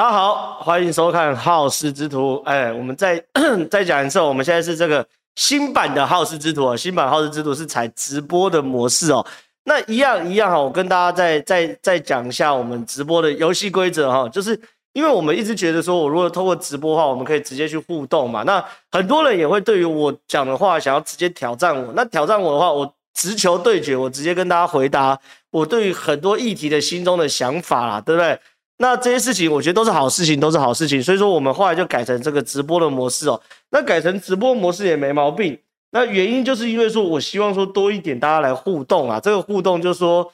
大家好，欢迎收看《好事之徒》。哎，我们再再 讲一次，我们现在是这个新版的《好事之徒》哦，新版《好事之徒》是采直播的模式哦。那一样一样哈，我跟大家再再再讲一下我们直播的游戏规则哈，就是因为我们一直觉得说，我如果透过直播的话，我们可以直接去互动嘛。那很多人也会对于我讲的话想要直接挑战我，那挑战我的话，我直球对决，我直接跟大家回答我对于很多议题的心中的想法啦，对不对？那这些事情我觉得都是好事情，都是好事情，所以说我们后来就改成这个直播的模式哦。那改成直播模式也没毛病。那原因就是因为说，我希望说多一点大家来互动啊。这个互动就是说，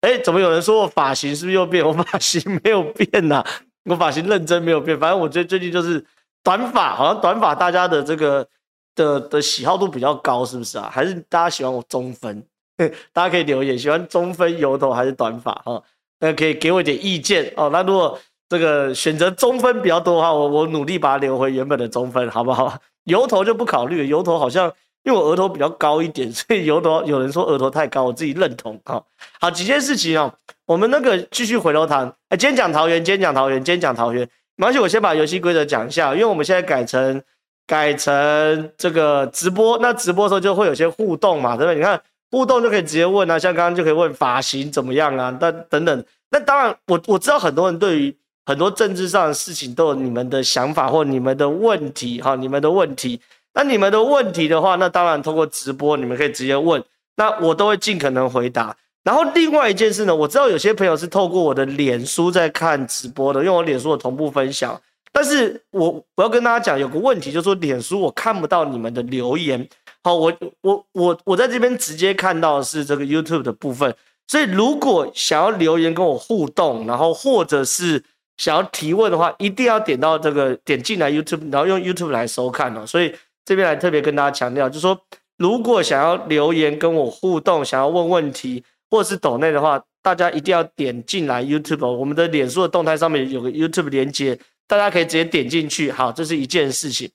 哎，怎么有人说我发型是不是又变？我发型没有变呐、啊，我发型认真没有变。反正我最最近就是短发，好像短发大家的这个的的喜好度比较高，是不是啊？还是大家喜欢我中分？大家可以留言，喜欢中分油头还是短发哈？那可以给我一点意见哦。那如果这个选择中分比较多的话，我我努力把它留回原本的中分，好不好？油头就不考虑了，油头好像。因为我额头比较高一点，所以油头有人说额头太高，我自己认同啊。好，几件事情哦，我们那个继续回头谈。哎，今天讲桃园，今天讲桃园，今天讲桃园。没关系，我先把游戏规则讲一下，因为我们现在改成改成这个直播，那直播的时候就会有些互动嘛，对不对？你看互动就可以直接问啊，像刚刚就可以问发型怎么样啊，但等等。那当然，我我知道很多人对于很多政治上的事情都有你们的想法或你们的问题哈，你们的问题。那你们的问题的话，那当然通过直播你们可以直接问，那我都会尽可能回答。然后另外一件事呢，我知道有些朋友是透过我的脸书在看直播的，因为我脸书的同步分享。但是我我要跟大家讲，有个问题就是说，脸书我看不到你们的留言。好，我我我我在这边直接看到是这个 YouTube 的部分，所以如果想要留言跟我互动，然后或者是想要提问的话，一定要点到这个点进来 YouTube，然后用 YouTube 来收看哦。所以。这边来特别跟大家强调，就是说，如果想要留言跟我互动，想要问问题，或者是抖内的话，大家一定要点进来 YouTube，我们的脸书的动态上面有个 YouTube 连接，大家可以直接点进去。好，这是一件事情。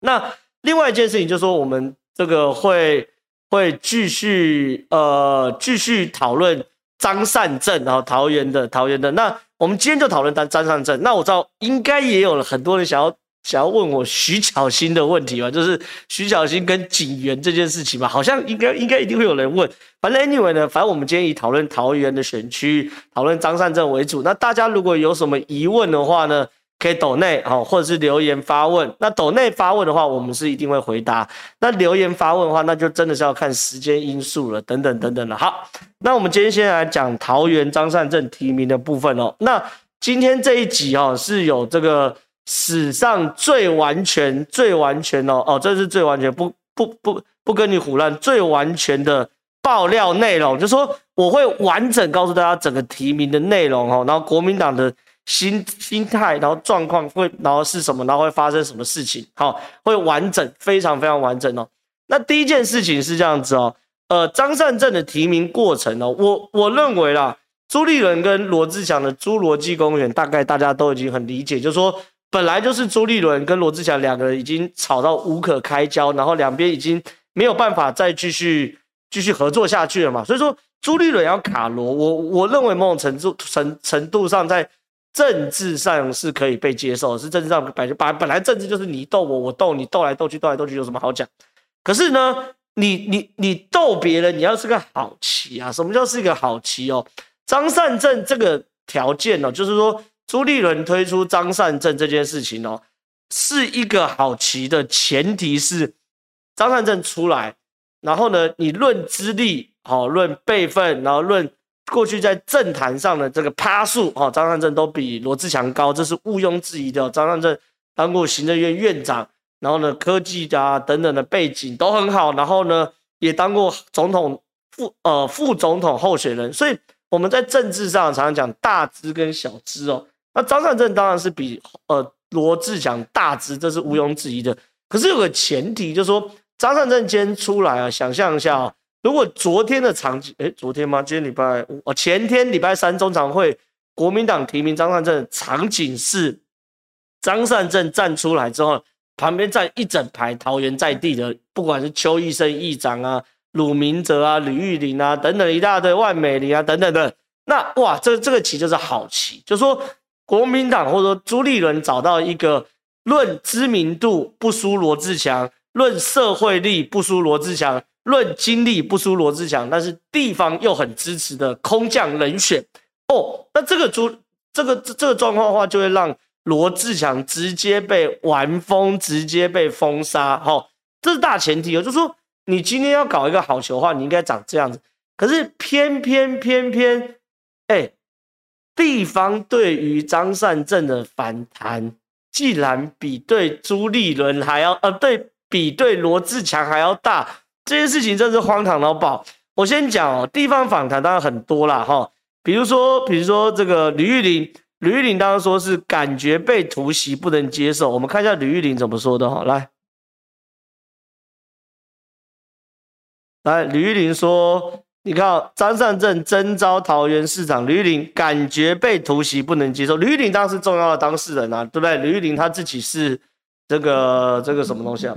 那另外一件事情就是说，我们这个会会继续呃继续讨论张善政，然后桃园的桃园的。那我们今天就讨论张张善政。那我知道应该也有了很多人想要。想要问我徐巧芯的问题吧，就是徐巧芯跟警员这件事情吧，好像应该应该一定会有人问。反正 anyway 呢，反正我们今天以讨论桃园的选区，讨论张善政为主。那大家如果有什么疑问的话呢，可以抖内好，或者是留言发问。那抖内发问的话，我们是一定会回答。那留言发问的话，那就真的是要看时间因素了，等等等等了。好，那我们今天先来讲桃园张善政提名的部分哦。那今天这一集哦，是有这个。史上最完全、最完全哦哦，这是最完全，不不不不跟你唬烂，最完全的爆料内容，就是说我会完整告诉大家整个提名的内容哦，然后国民党的心心态，然后状况会，然后是什么，然后会发生什么事情，好，会完整，非常非常完整哦。那第一件事情是这样子哦，呃，张善政的提名过程哦，我我认为啦，朱立伦跟罗志祥的侏罗纪公园，大概大家都已经很理解，就是说。本来就是朱立伦跟罗志祥两个人已经吵到无可开交，然后两边已经没有办法再继续继续合作下去了嘛。所以说朱立伦要卡罗，我我认为某种程度程程度上在政治上是可以被接受，是政治上本本本来政治就是你斗我，我斗你，斗来斗去，斗来斗去有什么好讲？可是呢，你你你斗别人，你要是个好棋啊？什么叫是一个好棋哦？张善政这个条件哦，就是说。朱立伦推出张善政这件事情哦，是一个好棋的前提是张善政出来，然后呢，你论资历，好论辈分，然后论过去在政坛上的这个趴数，哦，张善政都比罗志强高，这是毋庸置疑的。张善政当过行政院院长，然后呢，科技啊等等的背景都很好，然后呢，也当过总统副呃副总统候选人，所以我们在政治上常常讲大资跟小资哦。那张善政当然是比呃罗志强大只，这是毋庸置疑的。可是有个前提，就是说张善政今天出来啊，想象一下啊，如果昨天的场景，诶，昨天吗？今天礼拜五哦，前天礼拜三中常会，国民党提名张善政场景是张善政站出来之后，旁边站一整排桃园在地的，不管是邱奕胜议长啊、鲁明哲啊、吕玉玲啊等等一大堆，万美玲啊等等的，那哇，这这个棋就是好棋，就说。国民党或者说朱立伦找到一个论知名度不输罗志强，论社会力不输罗志强，论经历不输罗志强，但是地方又很支持的空降人选哦，那这个朱这个这这个状况的话，就会让罗志强直接被完封，直接被封杀。哈、哦，这是大前提哦，就是说你今天要搞一个好球的话，你应该长这样子。可是偏偏偏偏，哎。地方对于张善政的反弹，竟然比对朱立伦还要呃，对比对罗志强还要大，这件事情真是荒唐到爆。我先讲哦，地方反弹当然很多啦哈，比如说比如说这个吕玉玲，吕玉玲当时说是感觉被突袭不能接受，我们看一下吕玉玲怎么说的哈，来，来吕玉玲说。你看，张善政征召桃园市长吕玉玲，感觉被突袭不能接受。吕玉玲当时重要的当事人啊，对不对？吕玉玲他自己是这个这个什么东西啊？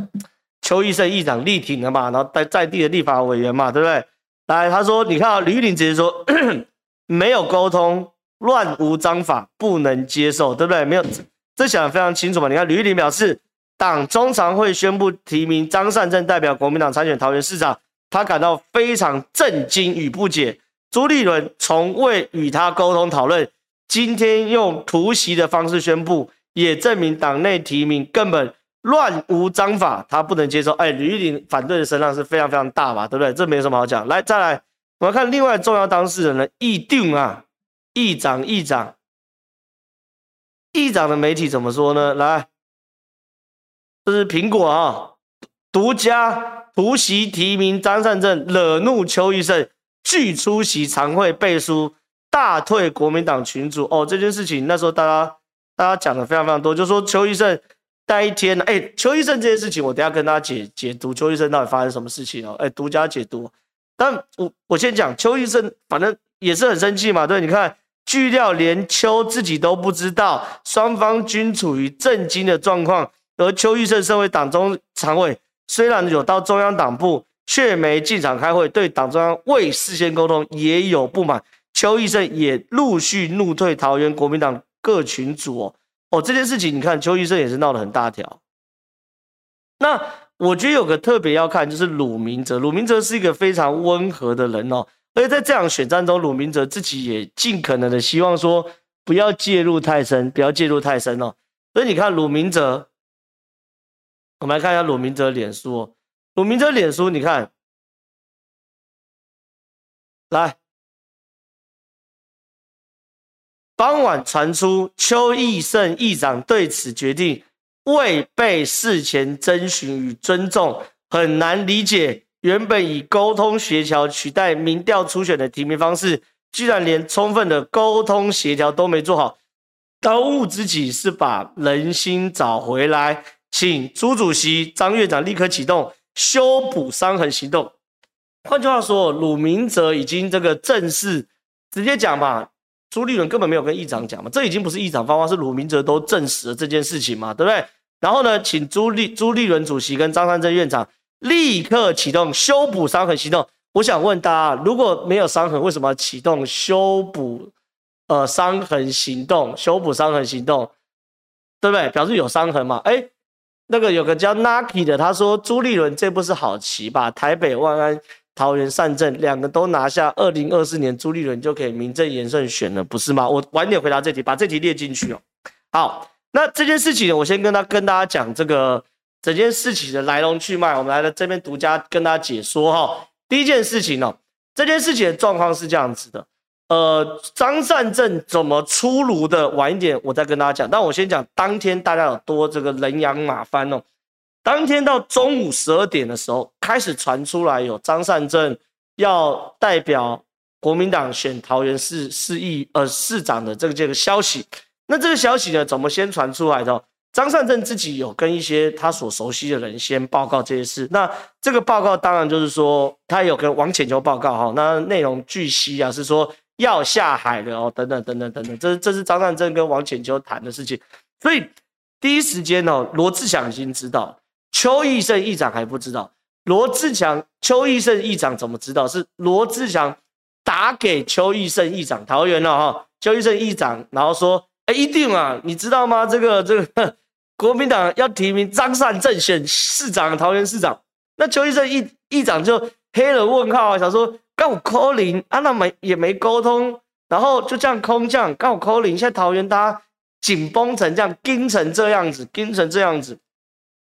邱医生议长力挺的嘛，然后在在地的立法委员嘛，对不对？来，他说，你看啊，吕玉玲直接说 没有沟通，乱无章法，不能接受，对不对？没有，这讲得非常清楚嘛。你看，吕玉玲表示，党中常会宣布提名张善政代表国民党参选桃园市长。他感到非常震惊与不解，朱立伦从未与他沟通讨论，今天用突袭的方式宣布，也证明党内提名根本乱无章法，他不能接受。哎，吕玉玲反对的声浪是非常非常大吧，对不对？这没什么好讲。来，再来，我们看另外重要当事人呢，议定啊，议长，议长，议长的媒体怎么说呢？来，这是苹果啊。独家突袭提名张善政，惹怒邱奕胜，拒出席常会背书，大退国民党群组。哦，这件事情那时候大家大家讲的非常非常多，就说邱奕胜那一天，哎，邱医生这件事情，我等下跟大家解解读邱医生到底发生什么事情哦，哎，独家解读。但我我先讲邱医生，反正也是很生气嘛，对，你看，据料连邱自己都不知道，双方均处于震惊的状况，而邱奕胜身为党中常委。虽然有到中央党部，却没进场开会，对党中央未事先沟通也有不满。邱奕胜也陆续怒退桃园国民党各群组哦。哦，这件事情你看，邱医生也是闹得很大条。那我觉得有个特别要看，就是鲁明哲。鲁明哲是一个非常温和的人哦，而且在这场选战中，鲁明哲自己也尽可能的希望说不要介入太深，不要介入太深哦。所以你看鲁明哲。我们来看一下鲁明哲脸书，哦鲁明哲脸书，你看，来，傍晚传出邱奕胜议长对此决定未被事前征询与尊重，很难理解。原本以沟通协调取代民调初选的提名方式，居然连充分的沟通协调都没做好，当务之急是把人心找回来。请朱主席、张院长立刻启动修补伤痕行动。换句话说，鲁明哲已经这个正式直接讲嘛，朱立伦根本没有跟议长讲嘛，这已经不是议长发话，是鲁明哲都证实了这件事情嘛，对不对？然后呢，请朱立朱立伦主席跟张善政院长立刻启动修补伤痕行动。我想问大家，如果没有伤痕，为什么要启动修补呃伤痕行动？修补伤痕行动，对不对？表示有伤痕嘛？哎。那个有个叫 Naki 的，他说朱立伦这不是好棋吧？台北万安、桃园善政两个都拿下，二零二四年朱立伦就可以名正言顺选了，不是吗？我晚点回答这题，把这题列进去哦。好，那这件事情我先跟他跟大家讲这个整件事情的来龙去脉，我们来了这边独家跟大家解说哈。第一件事情哦，这件事情的状况是这样子的。呃，张善政怎么出炉的？晚一点我再跟大家讲。但我先讲当天大家有多这个人仰马翻哦。当天到中午十二点的时候，开始传出来有张善政要代表国民党选桃园市市议呃市长的这个这个消息。那这个消息呢，怎么先传出来的？张善政自己有跟一些他所熟悉的人先报告这些事。那这个报告当然就是说，他有跟王浅秋报告哈。那内容据悉啊是说。要下海了哦，等等等等等等，这是这是张善政跟王浅秋谈的事情，所以第一时间哦，罗智祥已经知道，邱奕胜议长还不知道。罗志强、邱义胜议长怎么知道？是罗志强打给邱义胜议长桃园了哈，邱义胜议长，然后说哎，一定啊，你知道吗？这个这个国民党要提名张善政选市长，桃园市长，那邱义胜议议长就黑了问号啊，想说刚我 call 零啊，那没也没沟通，然后就这样空降，刚我 call 零现在桃园大家紧绷成这样，盯成这样子，盯成这样子，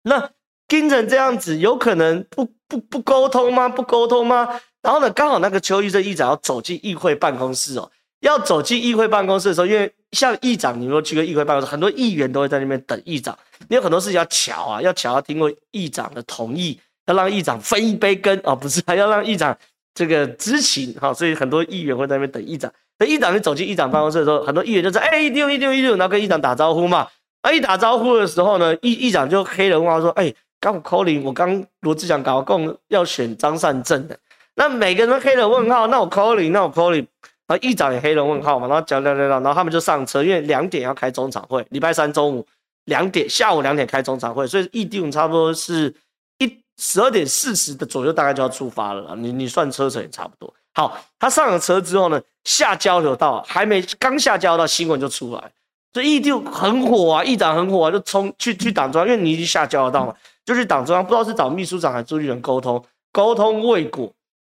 那盯成这样子，有可能不不不沟通吗？不沟通吗？然后呢，刚好那个邱奕胜议长要走进议会办公室哦，要走进议会办公室的时候，因为像议长，你说去个议会办公室，很多议员都会在那边等议长，你有很多事情要巧啊，要巧要经过议长的同意，要让议长分一杯羹哦，不是，还要让议长这个知情哈，所以很多议员会在那边等议长。等议长你走进议长办公室的时候，很多议员就说：“哎，一定一定一定，然后跟议长打招呼嘛。”啊，一打招呼的时候呢，议议长就黑人问号说：“哎，刚我 call 零我刚罗志祥搞共要选张善政的。”那每个人都黑了问号，那我 call 零那我 call 零然后议长也黑了问号嘛，然后讲讲讲讲，然后他们就上车，因为两点要开中场会，礼拜三中午两点，下午两点开中场会，所以议定差不多是一十二点四十的左右，大概就要出发了。你你算车程也差不多。好，他上了车之后呢，下交流道还没刚下交流道，新闻就出来，所以议定很火啊，议长很火啊，就冲去去党中央，因为你已经下交流道嘛，就去党中央，不知道是找秘书长还是朱立伦沟通，沟通未果。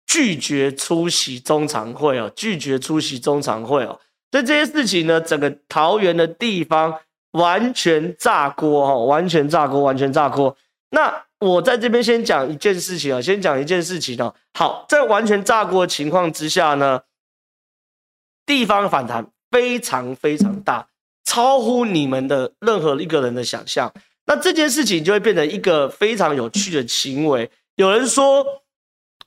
拒绝出席中常会哦，拒绝出席中常会哦，所以这些事情呢，整个桃园的地方完全炸锅哦，完全炸锅，完全炸锅。那我在这边先讲一件事情啊，先讲一件事情哦。好，在完全炸锅的情况之下呢，地方反弹非常非常大，超乎你们的任何一个人的想象。那这件事情就会变成一个非常有趣的行为。有人说。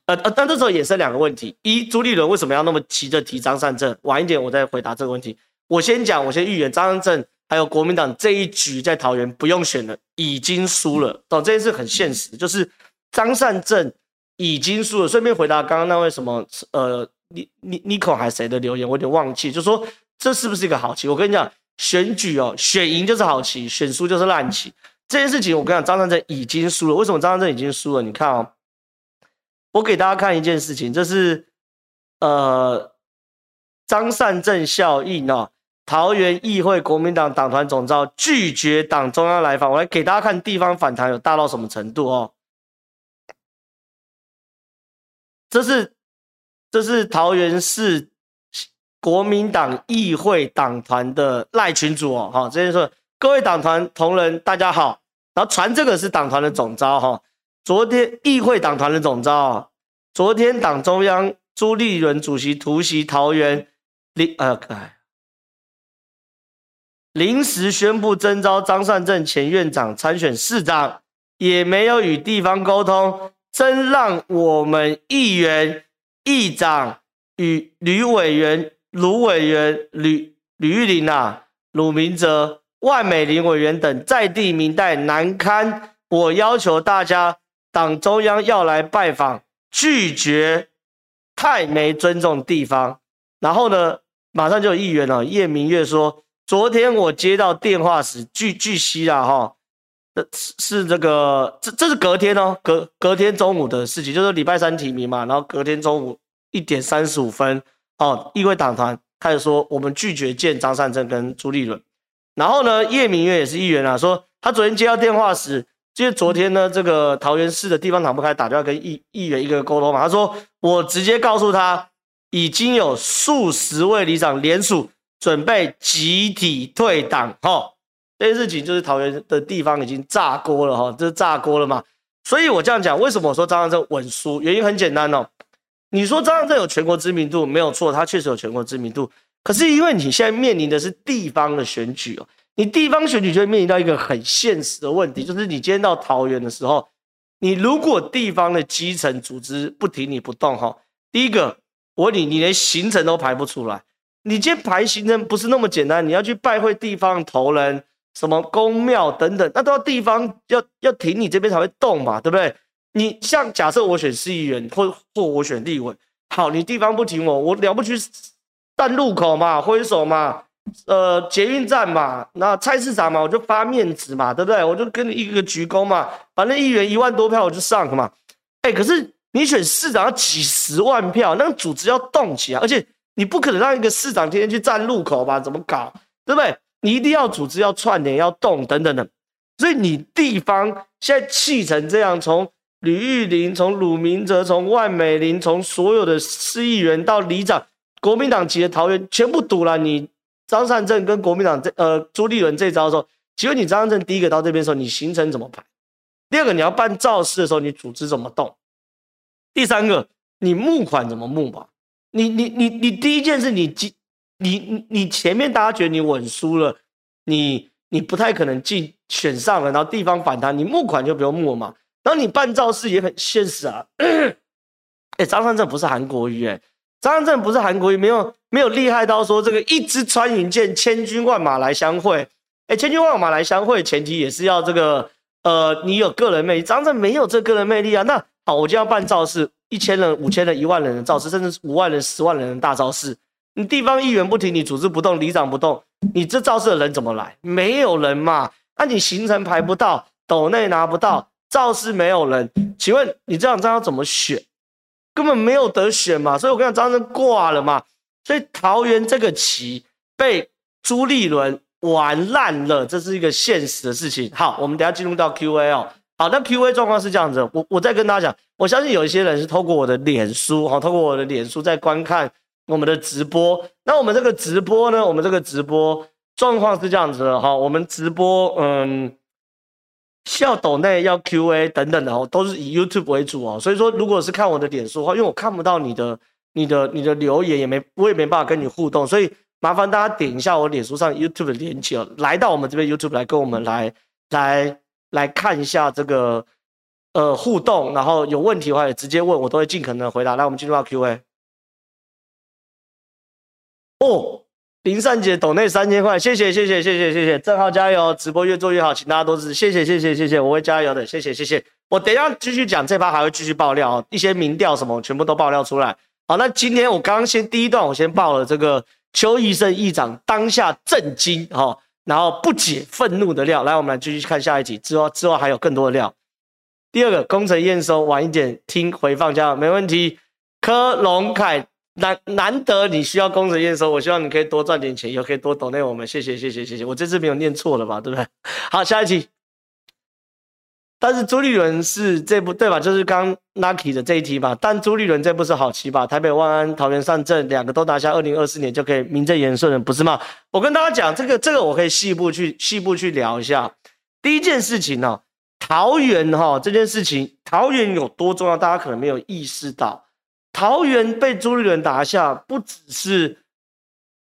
呃呃，但这时候也是两个问题：一，朱立伦为什么要那么急着提张善政？晚一点我再回答这个问题。我先讲，我先预言张善政还有国民党这一局在桃园不用选了，已经输了。哦，这件事很现实，就是张善政已经输了。顺便回答刚刚那位什么呃，你你你可还是谁的留言？我有点忘记，就说这是不是一个好棋？我跟你讲，选举哦，选赢就是好棋，选输就是烂棋。这件事情我跟你讲，张善政已经输了。为什么张善政已经输了？你看哦。我给大家看一件事情，这是呃张善政效应哦，桃园议会国民党党团总召拒绝党中央来访，我来给大家看地方反弹有大到什么程度哦。这是这是桃园市国民党议会党团的赖群主哦，哈，这边说各位党团同仁大家好，然后传这个是党团的总召哈。昨天议会党团的总召，昨天党中央朱立伦主席突袭桃园，临呃临时宣布征召张善政前院长参选市长，也没有与地方沟通，真让我们议员、议长与吕委员、卢委员、吕吕玉玲啊、鲁明哲、万美玲委员等在地民代难堪，我要求大家。党中央要来拜访，拒绝，太没尊重地方。然后呢，马上就有议员了，叶明月说，昨天我接到电话时，据据悉啊，哈，是是这个，这这是隔天哦，隔隔天中午的事情，就是礼拜三提名嘛，然后隔天中午一点三十五分，哦，议会党团开始说，我们拒绝见张善政跟朱立伦。然后呢，叶明月也是议员啊，说他昨天接到电话时。其实昨天呢，这个桃园市的地方党部开始打电话跟议议员一个沟通嘛，他说我直接告诉他，已经有数十位里长联署准备集体退党，哈，这件事情就是桃园的地方已经炸锅了，哈，这是炸锅了嘛。所以我这样讲，为什么我说张善政稳输？原因很简单哦，你说张善政有全国知名度没有错，他确实有全国知名度，可是因为你现在面临的是地方的选举哦。你地方选举就会面临到一个很现实的问题，就是你今天到桃园的时候，你如果地方的基层组织不停你不动哈，第一个我问你，你连行程都排不出来，你今天排行程不是那么简单，你要去拜会地方头人，什么宫庙等等，那都要地方要要挺你这边才会动嘛，对不对？你像假设我选市议员或或我选立委，好，你地方不挺我，我了不起站路口嘛，挥手嘛。呃，捷运站嘛，那菜市场嘛，我就发面子嘛，对不对？我就跟你一个个鞠躬嘛，反正议员一万多票我就上嘛。哎，可是你选市长要几十万票，那个组织要动起来，而且你不可能让一个市长天天去站路口吧？怎么搞？对不对？你一定要组织、要串联、要动等等的。所以你地方现在气成这样，从吕玉玲、从鲁明哲、从万美玲、从所有的市议员到里长，国民党籍的桃园全部堵了你张善政跟国民党这呃朱立伦这招的时候，请问你张善政第一个到这边的时候，你行程怎么排？第二个你要办造势的时候，你组织怎么动？第三个你募款怎么募吧？你你你你第一件事你你你你前面大家觉得你稳输了，你你不太可能进选上了，然后地方反弹，你募款就不用募了嘛。然后你办造势也很现实啊。哎，张善政不是韩国瑜哎，张善政不是韩国瑜，没有没有厉害到说这个一支穿云箭，千军万马来相会。哎，千军万马来相会，前提也是要这个呃，你有个人魅力。张善政没有这个人魅力啊。那好，我就要办造势，一千人、五千人、一万人的造势，甚至五万人、十万人的大造势。你地方议员不停，你组织不动，里长不动，你这造势的人怎么来？没有人嘛？那、你行程排不到，斗内拿不到，造势没有人，请问你这两张要怎么选？根本没有得选嘛！所以我跟你讲，张挂了嘛。所以桃园这个棋被朱立伦玩烂了，这是一个现实的事情。好，我们等下进入到 Q&A 哦。好，那 Q&A 状况是这样子，我我再跟大家讲，我相信有一些人是透过我的脸书，哈，透过我的脸书在观看我们的直播。那我们这个直播呢，我们这个直播状况是这样子的，哈，我们直播，嗯，笑抖内要 Q&A 等等的哦，都是以 YouTube 为主哦。所以说，如果是看我的脸书的话，因为我看不到你的、你的、你的留言，也没我也没办法跟你互动，所以麻烦大家点一下我脸书上 YouTube 的链接哦，来到我们这边 YouTube 来跟我们来来。来看一下这个呃互动，然后有问题的话也直接问我，都会尽可能回答。来，我们进入到 Q&A。哦，林善姐抖内三千块，谢谢谢谢谢谢谢谢，正浩加油，直播越做越好，请大家多支持，谢谢谢谢谢谢，我会加油的，谢谢谢谢。我等一下继续讲，这趴还会继续爆料一些民调什么，全部都爆料出来。好，那今天我刚刚先第一段，我先报了这个邱奕胜议长当下震惊哈。然后不解愤怒的料，来，我们来继续看下一集。之后之后还有更多的料。第二个工程验收晚一点听回放，这样没问题。柯龙凯难难得你需要工程验收，我希望你可以多赚点钱，以后可以多懂内我们，谢谢谢谢谢谢。我这次没有念错了吧？对不对？好，下一题。但是朱立伦是这部对吧？就是刚 Lucky 的这一题吧。但朱立伦这部是好棋吧？台北万安、桃园善政两个都拿下，二零二四年就可以名正言顺了，不是吗？我跟大家讲这个，这个我可以细部去细部去聊一下。第一件事情呢、哦，桃园哈、哦、这件事情，桃园有多重要，大家可能没有意识到。桃园被朱立伦拿下，不只是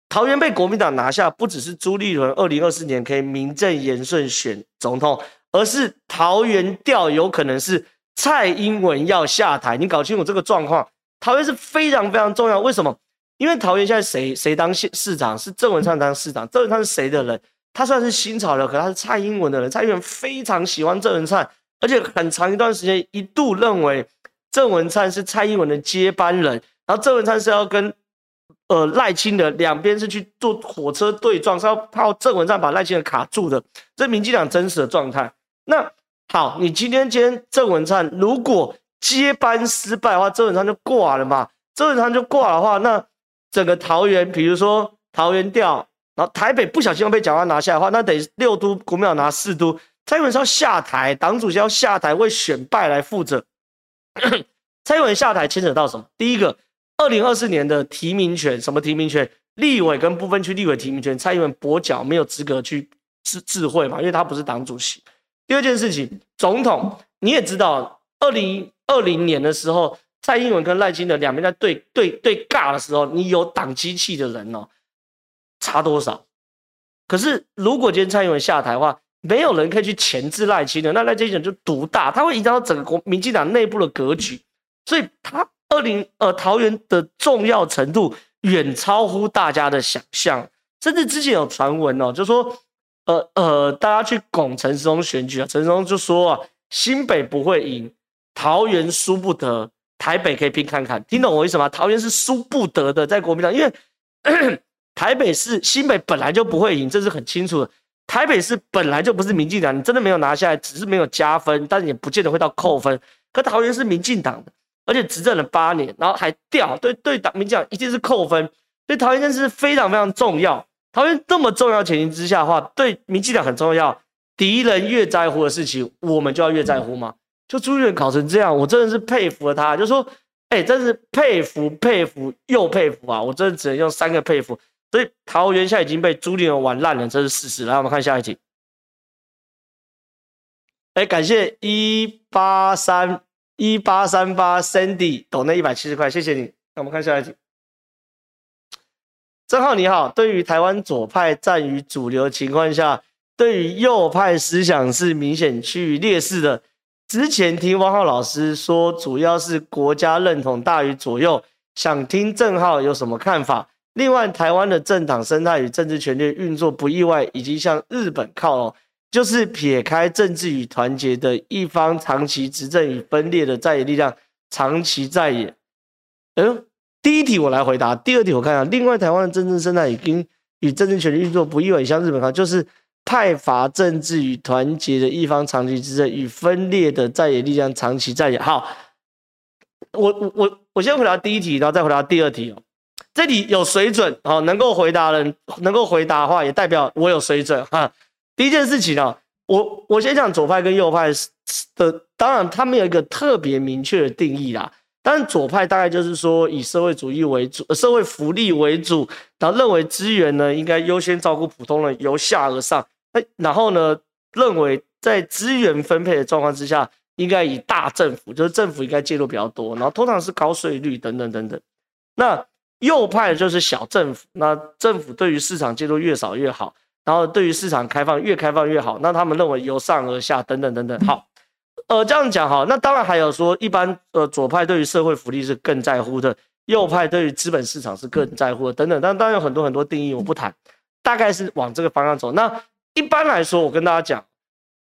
桃园被国民党拿下，不只是朱立伦二零二四年可以名正言顺选总统。而是桃园调有可能是蔡英文要下台，你搞清楚这个状况。桃园是非常非常重要，为什么？因为桃园现在谁谁当县市长？是郑文灿当市长。郑文灿是谁的人？他虽然是新潮流，可他是蔡英文的人。蔡英文非常喜欢郑文灿，而且很长一段时间一度认为郑文灿是蔡英文的接班人。然后郑文灿是要跟呃赖清德两边是去坐火车对撞，是要靠郑文灿把赖清德卡住的。这民进党真实的状态。那好，你今天今天郑文灿如果接班失败的话，郑文灿就挂了嘛？郑文灿就挂的话，那整个桃园，比如说桃园调，然后台北不小心又被蒋万拿下的话，那等于六都国民党拿四都，蔡英文是要下台，党主席要下台为选败来负责。蔡英文下台牵扯到什么？第一个，二零二四年的提名权，什么提名权？立委跟不分区立委提名权，蔡英文跛脚没有资格去智智慧嘛，因为他不是党主席。第二件事情，总统你也知道，二零二零年的时候，蔡英文跟赖清德两边在对对对尬的时候，你有党机器的人哦，差多少？可是如果今天蔡英文下台的话，没有人可以去钳制赖清德，那赖清德就独大，他会影响到整个国民进党内部的格局，所以他二零呃桃园的重要程度远超乎大家的想象，甚至之前有传闻哦，就说。呃呃，大家去拱陈时中选举啊，陈时中就说啊，新北不会赢，桃园输不得，台北可以拼看看，听懂我意思吗？桃园是输不得的，在国民党，因为 台北市新北本来就不会赢，这是很清楚的。台北市本来就不是民进党，你真的没有拿下来，只是没有加分，但也不见得会到扣分。可桃园是民进党的，而且执政了八年，然后还掉，对对党民进党一定是扣分，所以桃园真是非常非常重要。桃园这么重要前提之下的话，对民进党很重要。敌人越在乎的事情，我们就要越在乎吗？就朱立伦搞成这样，我真的是佩服了他。就说，哎、真是佩服佩服又佩服啊！我真的只能用三个佩服。所以桃园现在已经被朱立伦玩烂了，这是事实。来，我们看下一题。哎、感谢一八三一八三八 Sandy 抖那一百七十块，谢谢你。那我们看下一题。正浩你好，对于台湾左派占于主流情况下。对于右派思想是明显趋于劣势的。之前听汪浩老师说，主要是国家认同大于左右，想听正浩有什么看法？另外，台湾的政党生态与政治权力运作不意外，已经向日本靠拢，就是撇开政治与团结的一方，长期执政与分裂的在野力量长期在野。嗯，第一题我来回答，第二题我看下。另外，台湾的政治生态已经与政治权力运作不意外，向日本靠，就是。派阀政治与团结的一方长期执政，与分裂的在野力量长期在野。好，我我我我先回答第一题，然后再回答第二题哦。这里有水准哦，能够回答人能够回答的话，也代表我有水准哈。第一件事情哦，我我先讲左派跟右派的，当然他们有一个特别明确的定义啦。但左派大概就是说以社会主义为主，社会福利为主，然后认为资源呢应该优先照顾普通人，由下而上。哎，然后呢，认为在资源分配的状况之下，应该以大政府，就是政府应该介入比较多，然后通常是高税率等等等等。那右派就是小政府，那政府对于市场介入越少越好，然后对于市场开放越开放越好。那他们认为由上而下等等等等。好，呃，这样讲哈，那当然还有说，一般呃左派对于社会福利是更在乎的，右派对于资本市场是更在乎的等等。但当然有很多很多定义，我不谈，大概是往这个方向走。那。一般来说，我跟大家讲，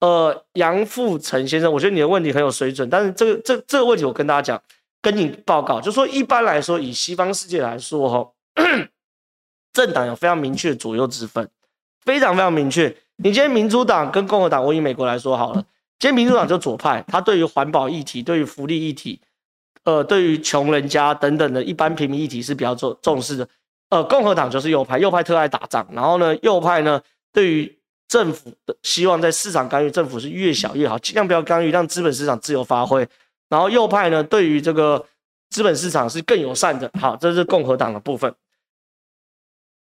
呃，杨富成先生，我觉得你的问题很有水准，但是这个这这个问题，我跟大家讲，跟你报告，就说一般来说，以西方世界来说，哈，政党有非常明确左右之分，非常非常明确。你今天民主党跟共和党，我以美国来说好了，今天民主党就左派，他对于环保议题、对于福利议题、呃，对于穷人家等等的一般平民议题是比较重重视的。呃，共和党就是右派，右派特爱打仗，然后呢，右派呢对于政府的希望在市场干预，政府是越小越好，尽量不要干预，让资本市场自由发挥。然后右派呢，对于这个资本市场是更友善的。好，这是共和党的部分。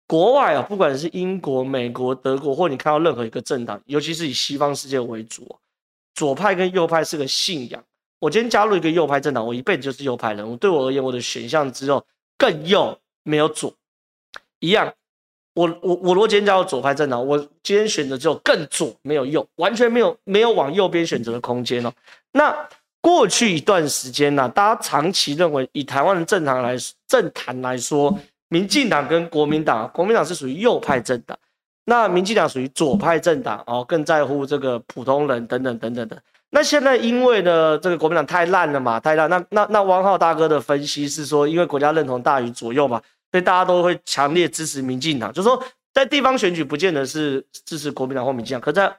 国外啊，不管是英国、美国、德国，或你看到任何一个政党，尤其是以西方世界为主，左派跟右派是个信仰。我今天加入一个右派政党，我一辈子就是右派人。我对我而言，我的选项只有更右，没有左，一样。我我我如果今天加入左派政党，我今天选择只有更左，没有右，完全没有没有往右边选择的空间哦。那过去一段时间呢、大家长期认为以台湾的政坛来政坛来说，民进党跟国民党，国民党是属于右派政党，那民进党属于左派政党哦，更在乎这个普通人等等等等的。那现在因为呢，这个国民党太烂了嘛，太烂。那那那汪浩大哥的分析是说，因为国家认同大于左右嘛。所以大家都会强烈支持民进党，就是说在地方选举不见得是支持国民党或民进党，可在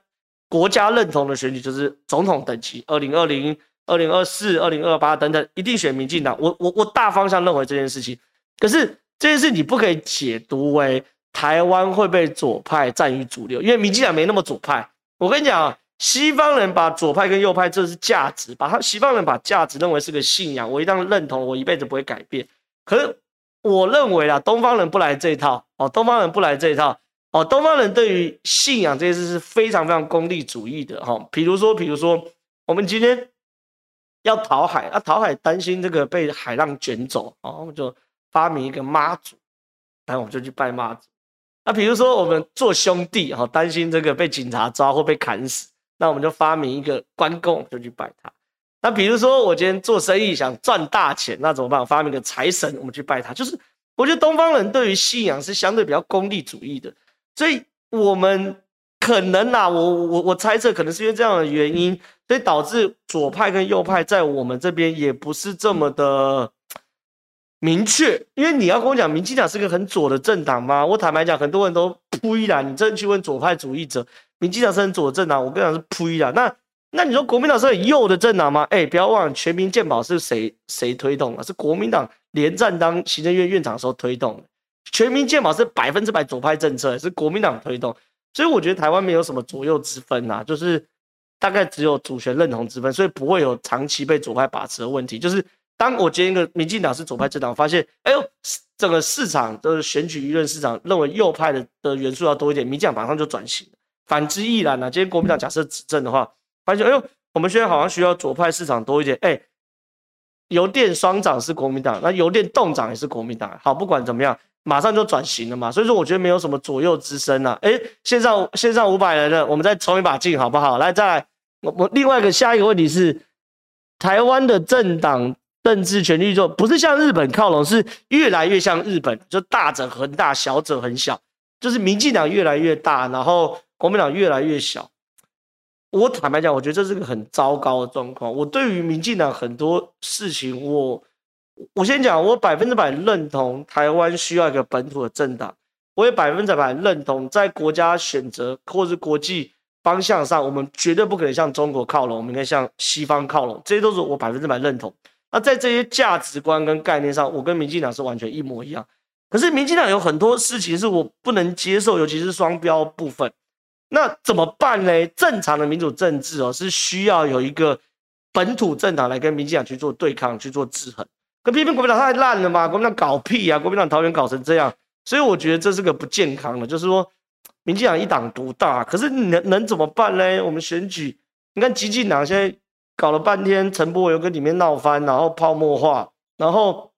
国家认同的选举，就是总统等级，二零二零、二零二四、二零二八等等，一定选民进党。我我我大方向认为这件事情，可是这件事你不可以解读为台湾会被左派占于主流，因为民进党没那么左派。我跟你讲啊，西方人把左派跟右派这是价值，把他西方人把价值认为是个信仰，我一旦认同，我一辈子不会改变。可是。我认为啦，东方人不来这一套哦，东方人不来这一套哦，东方人对于信仰这件事是非常非常功利主义的哈。比如说，比如说，我们今天要讨海，啊，讨海担心这个被海浪卷走哦，我们就发明一个妈祖，然后我们就去拜妈祖。那比如说，我们做兄弟哈，担心这个被警察抓或被砍死，那我们就发明一个关公，就去拜他。那比如说，我今天做生意想赚大钱，那怎么办？我发明个财神，我们去拜他。就是我觉得东方人对于信仰是相对比较功利主义的，所以我们可能呐、啊，我我我猜测可能是因为这样的原因，所以导致左派跟右派在我们这边也不是这么的明确。因为你要跟我讲，民进党是个很左的政党吗？我坦白讲，很多人都呸啦。你真的去问左派主义者，民进党是很左的政党，我跟你讲是呸啦。那。那你说国民党是很右的政党吗？哎、不要忘了，全民健保是谁谁推动的？是国民党连战当行政院院长的时候推动的。全民健保是百分之百左派政策，是国民党推动，所以我觉得台湾没有什么左右之分呐，就是大概只有主权认同之分，所以不会有长期被左派把持的问题。就是当我今天一个民进党是左派政党，发现哎呦，整个市场的选举舆论市场认为右派的的元素要多一点，民进党马上就转型。反之亦然呐。今天国民党假设执政的话，发现哎呦，我们现在好像需要左派市场多一点，哎。邮电双涨是国民党，那邮电动涨也是国民党。好，不管怎么样，马上就转型了嘛。所以说，我觉得没有什么左右之分呐。哎，线上线上五百人了，我们再冲一把劲，好不好？来，再来。我我另外一个下一个问题是，台湾的政党政治权力就不是向日本靠拢，是越来越像日本，就大者很大，小者很小，就是民进党越来越大，然后国民党越来越小。我坦白讲，我觉得这是个很糟糕的状况。我对于民进党很多事情我，我先讲，我百分之百认同台湾需要一个本土的政党，我也百分之百认同在国家选择或是国际方向上，我们绝对不可能向中国靠拢，我们应该向西方靠拢，这些都是我百分之百认同。那在这些价值观跟概念上，我跟民进党是完全一模一样。可是民进党有很多事情是我不能接受，尤其是双标部分。那怎么办呢？正常的民主政治哦，是需要有一个本土政党来跟民进党去做对抗、去做制衡。可偏偏国民党太烂了嘛，国民党搞屁啊！国民党桃园搞成这样，所以我觉得这是个不健康的。就是说，民进党一党独大，可是能能怎么办呢？我们选举，你看激进党现在搞了半天，陈柏惟跟里面闹翻，然后泡沫化，然后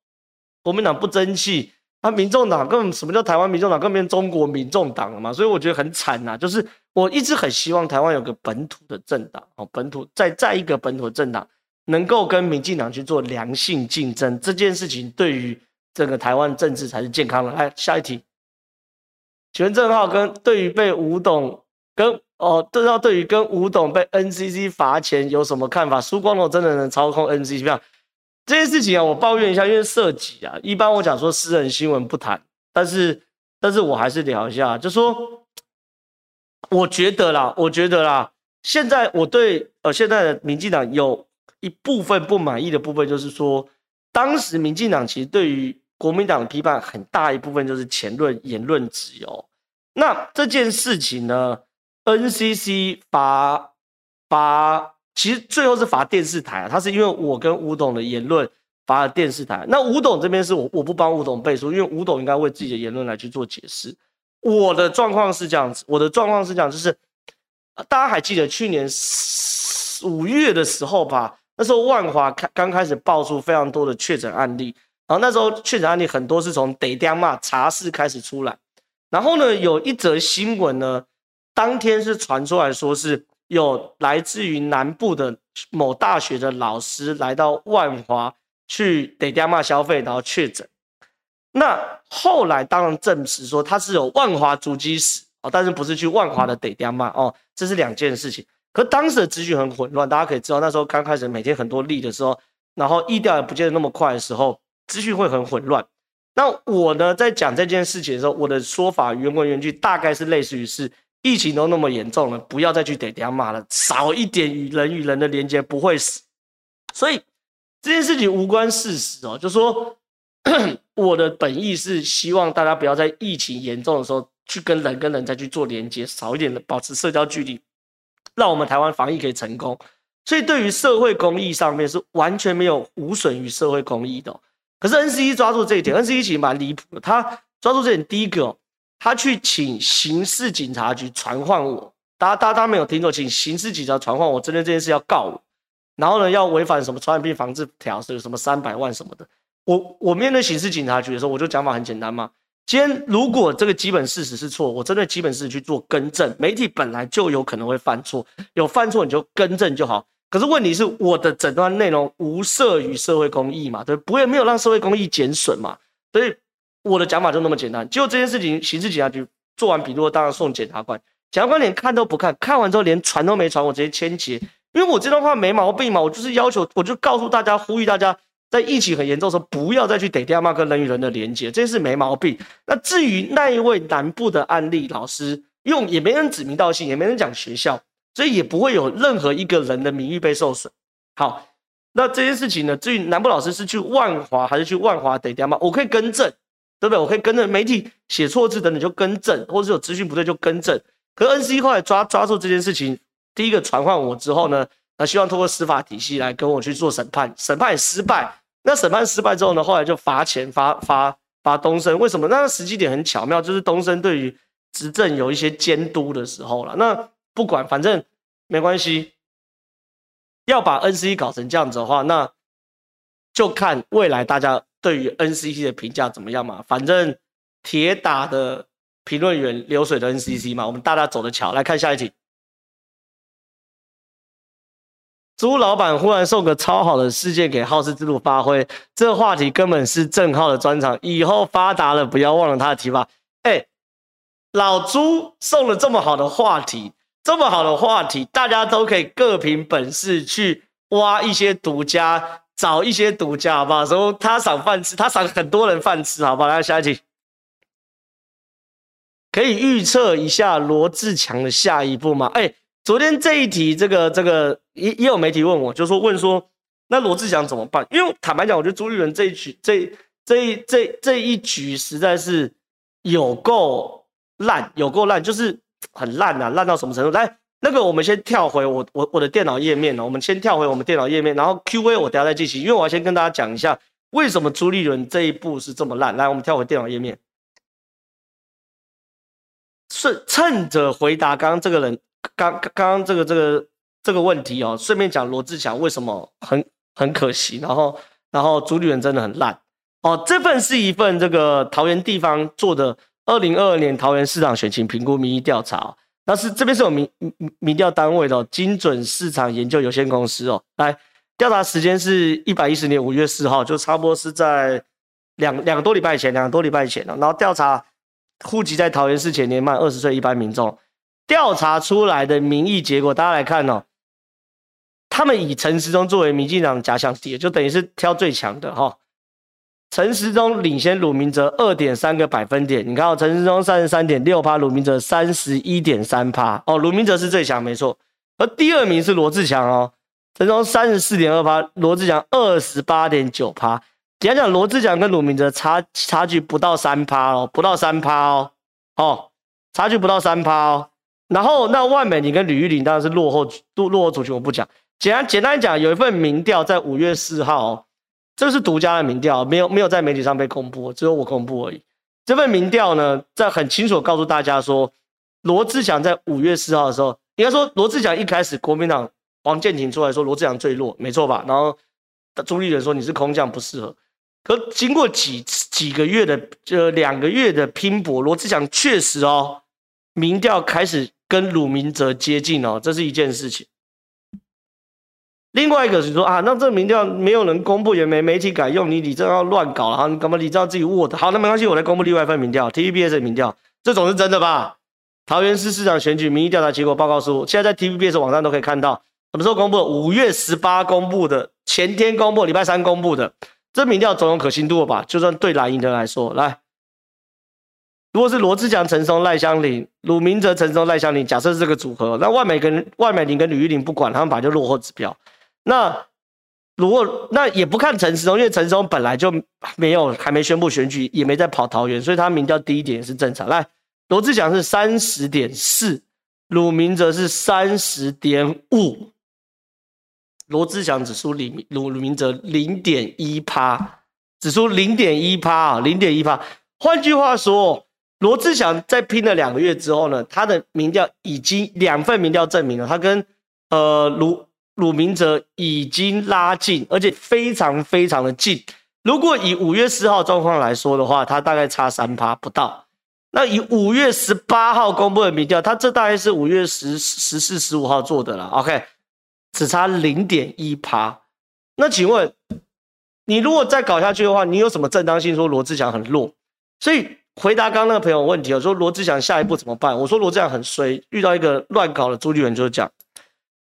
国民党不争气。他民众党根本什么叫台湾民众党，更变中国民众党了嘛？所以我觉得很惨呐。就是我一直很希望台湾有个本土的政党，哦，本土再再一个本土的政党能够跟民进党去做良性竞争，这件事情对于整个台湾政治才是健康的。来下一题，请问正浩跟对于被吴董跟哦，正皓对于跟吴董被 NCC 罚钱有什么看法？苏光龙真的能操控 NCC 票？这件事情啊，我抱怨一下，因为涉及啊，一般我讲说私人新闻不谈，但是，但是我还是聊一下，就说，我觉得啦，我觉得啦，现在我对呃现在的民进党有一部分不满意的部分，就是说，当时民进党其实对于国民党的批判很大一部分就是前论言论自由，那这件事情呢，NCC 罚罚。其实最后是罚电视台啊，他是因为我跟吴董的言论罚了电视台。那吴董这边是我我不帮吴董背书，因为吴董应该为自己的言论来去做解释。我的状况是这样子，我的状况是这样，就是大家还记得去年五月的时候吧？那时候万华开刚开始爆出非常多的确诊案例，然后那时候确诊案例很多是从得点嘛茶室开始出来，然后呢有一则新闻呢，当天是传出来说是。有来自于南部的某大学的老师来到万华去得点嘛消费，然后确诊。那后来当然证实说他是有万华足迹史哦，但是不是去万华的得点嘛哦，这是两件事情。可当时的资讯很混乱，大家可以知道那时候刚开始每天很多例的时候，然后疫调也不见得那么快的时候，资讯会很混乱。那我呢在讲这件事情的时候，我的说法原文原句大概是类似于是。疫情都那么严重了，不要再去得点嘛了，少一点与人与人的连接，不会死。所以这件事情无关事实哦，就说 我的本意是希望大家不要在疫情严重的时候去跟人跟人再去做连接，少一点的保持社交距离，让我们台湾防疫可以成功。所以对于社会公益上面是完全没有无损于社会公益的。可是 NCC 抓住这一点，NCC 其实蛮离谱的，他抓住这点，第一个。他去请刑事警察局传唤我，大家大家没有听错，请刑事警察传唤我，针对这件事要告我，然后呢要违反什么传染病防治条，是什么三百万什么的。我我面对刑事警察局的时候，我就讲法很简单嘛。今天如果这个基本事实是错，我针对基本事实去做更正。媒体本来就有可能会犯错，有犯错你就更正就好。可是问题是我的诊断内容无涉于社会公益嘛，对，不会没有让社会公益减损嘛，所以。我的讲法就那么简单，就这件事情，刑事警察局做完笔录，当然送检察官，检察官连看都不看，看完之后连传都没传，我直接签结，因为我这段话没毛病嘛，我就是要求，我就告诉大家，呼吁大家在疫情很严重的时候，不要再去得电话跟人与人的连接，这件事没毛病。那至于那一位南部的案例老师，用也没人指名道姓，也没人讲学校，所以也不会有任何一个人的名誉被受损。好，那这件事情呢，至于南部老师是去万华还是去万华得电话，我可以更正。对不对？我可以跟着媒体写错字等等就更正，或者是有资讯不对就更正。可 NCC 后来抓抓住这件事情，第一个传唤我之后呢，那希望通过司法体系来跟我去做审判，审判也失败。那审判失败之后呢，后来就罚钱罚罚罚东升。为什么？那个时机点很巧妙，就是东升对于执政有一些监督的时候了。那不管，反正没关系。要把 NCC 搞成这样子的话，那就看未来大家对于 NCC 的评价怎么样嘛。反正铁打的评论员，流水的 NCC 嘛。我们大大走着瞧。来看下一题。朱老板忽然送个超好的事件给好事之路发挥，这话题根本是正浩的专场。以后发达了，不要忘了他的提拔。哎，老朱送了这么好的话题。这么好的话题，大家都可以各凭本事去挖一些独家，找一些独家，好不好？说他赏饭吃，他赏很多人饭吃，好不好？来下一题，可以预测一下罗志强的下一步吗？哎，昨天这一题，这个这个也也有媒体问我，就说问说，那罗志祥怎么办？因为坦白讲，我觉得朱立伦这一局，这这一这这一局实在是有够烂，有够烂，就是。很烂啊，烂到什么程度？来，那个我们先跳回我我我的电脑页面哦，我们先跳回我们电脑页面，然后 Q&A 我等下再进行，因为我要先跟大家讲一下为什么朱立伦这一步是这么烂。来，我们跳回电脑页面，顺趁着回答刚刚这个人刚刚刚这个这个这个问题哦，顺便讲罗志祥为什么很很可惜，然后然后主理人真的很烂哦，这份是一份这个桃园地方做的。二零二二年桃园市长选情评估民意调查，那是这边是有民民调单位的、精准市场研究有限公司哦。来，调查时间是一百一十年五月四号，就差不多是在两两个多礼拜前，两个多礼拜前了、哦。然后调查户籍在桃园市且年满二十岁一般民众，调查出来的民意结果，大家来看哦。他们以陈时中作为民进党假想敌，就等于是挑最强的哈、陈时中领先鲁明哲二点三个百分点，你看哦，陈时中三十三点六趴，鲁明哲三十一点三趴，哦，鲁明哲是最强，没错。而第二名是罗志强哦，陈时中三十四点二趴，罗志强二十八点九趴。讲讲罗志强跟鲁明哲差差距不到三趴哦，不到三趴哦，哦，差距不到三趴哦。然后那万美你跟吕玉玲当然是落后落落后族群，我不讲。简单简单讲，有一份民调在五月四号。这是独家的民调，没有没有在媒体上被公布，只有我公布而已。这份民调呢，在很清楚告诉大家说，罗志祥在五月四号的时候，应该说罗志祥一开始国民党黄健庭出来说罗志祥最弱，没错吧？然后朱立伦说你是空降不适合，可经过几几个月的这两个月的拼搏，罗志祥确实哦，民调开始跟鲁明哲接近哦，这是一件事情。另外一个是说啊，那这民调没有人公布，也没媒体敢用，你李正浩乱搞了哈，你干嘛李正浩自己握的？好，那没关系，我来公布另外一份民调，TVBS 的民调，这种是真的吧？桃园市市长选举民意调查结果报告书，现在在 TVBS 网站都可以看到，什么时候公布的？五月十八公布的，前天公布，礼拜三公布的，这民调总有可信度吧？就算对蓝营的来说，来，如果是罗志强、陈松、赖香伶、鲁明哲、陈松、赖香伶，假设是这个组合，那万美跟万美玲跟吕玉玲不管，他们本来就落后指标。那如果那也不看陈时中，因为陈时中本来就没有还没宣布选举，也没在跑桃园，所以他民调低一点也是正常。来，罗志祥是三十点四，鲁明哲是三十点五，罗志祥只输李鲁鲁明哲零点一趴，只输零点一趴啊，零点一趴。换句话说，罗志祥在拼了两个月之后呢，他的民调已经两份民调证明了，他跟呃卢。鲁明哲已经拉近，而且非常非常的近。如果以五月四号状况来说的话，他大概差三趴不到。那以五月十八号公布的民调，他这大概是五月十十四、十五号做的了。OK，只差零点一趴。那请问，你如果再搞下去的话，你有什么正当性说罗志祥很弱？所以回答刚刚那个朋友问题，我说罗志祥下一步怎么办？我说罗志祥很衰，遇到一个乱搞的朱立伦就是讲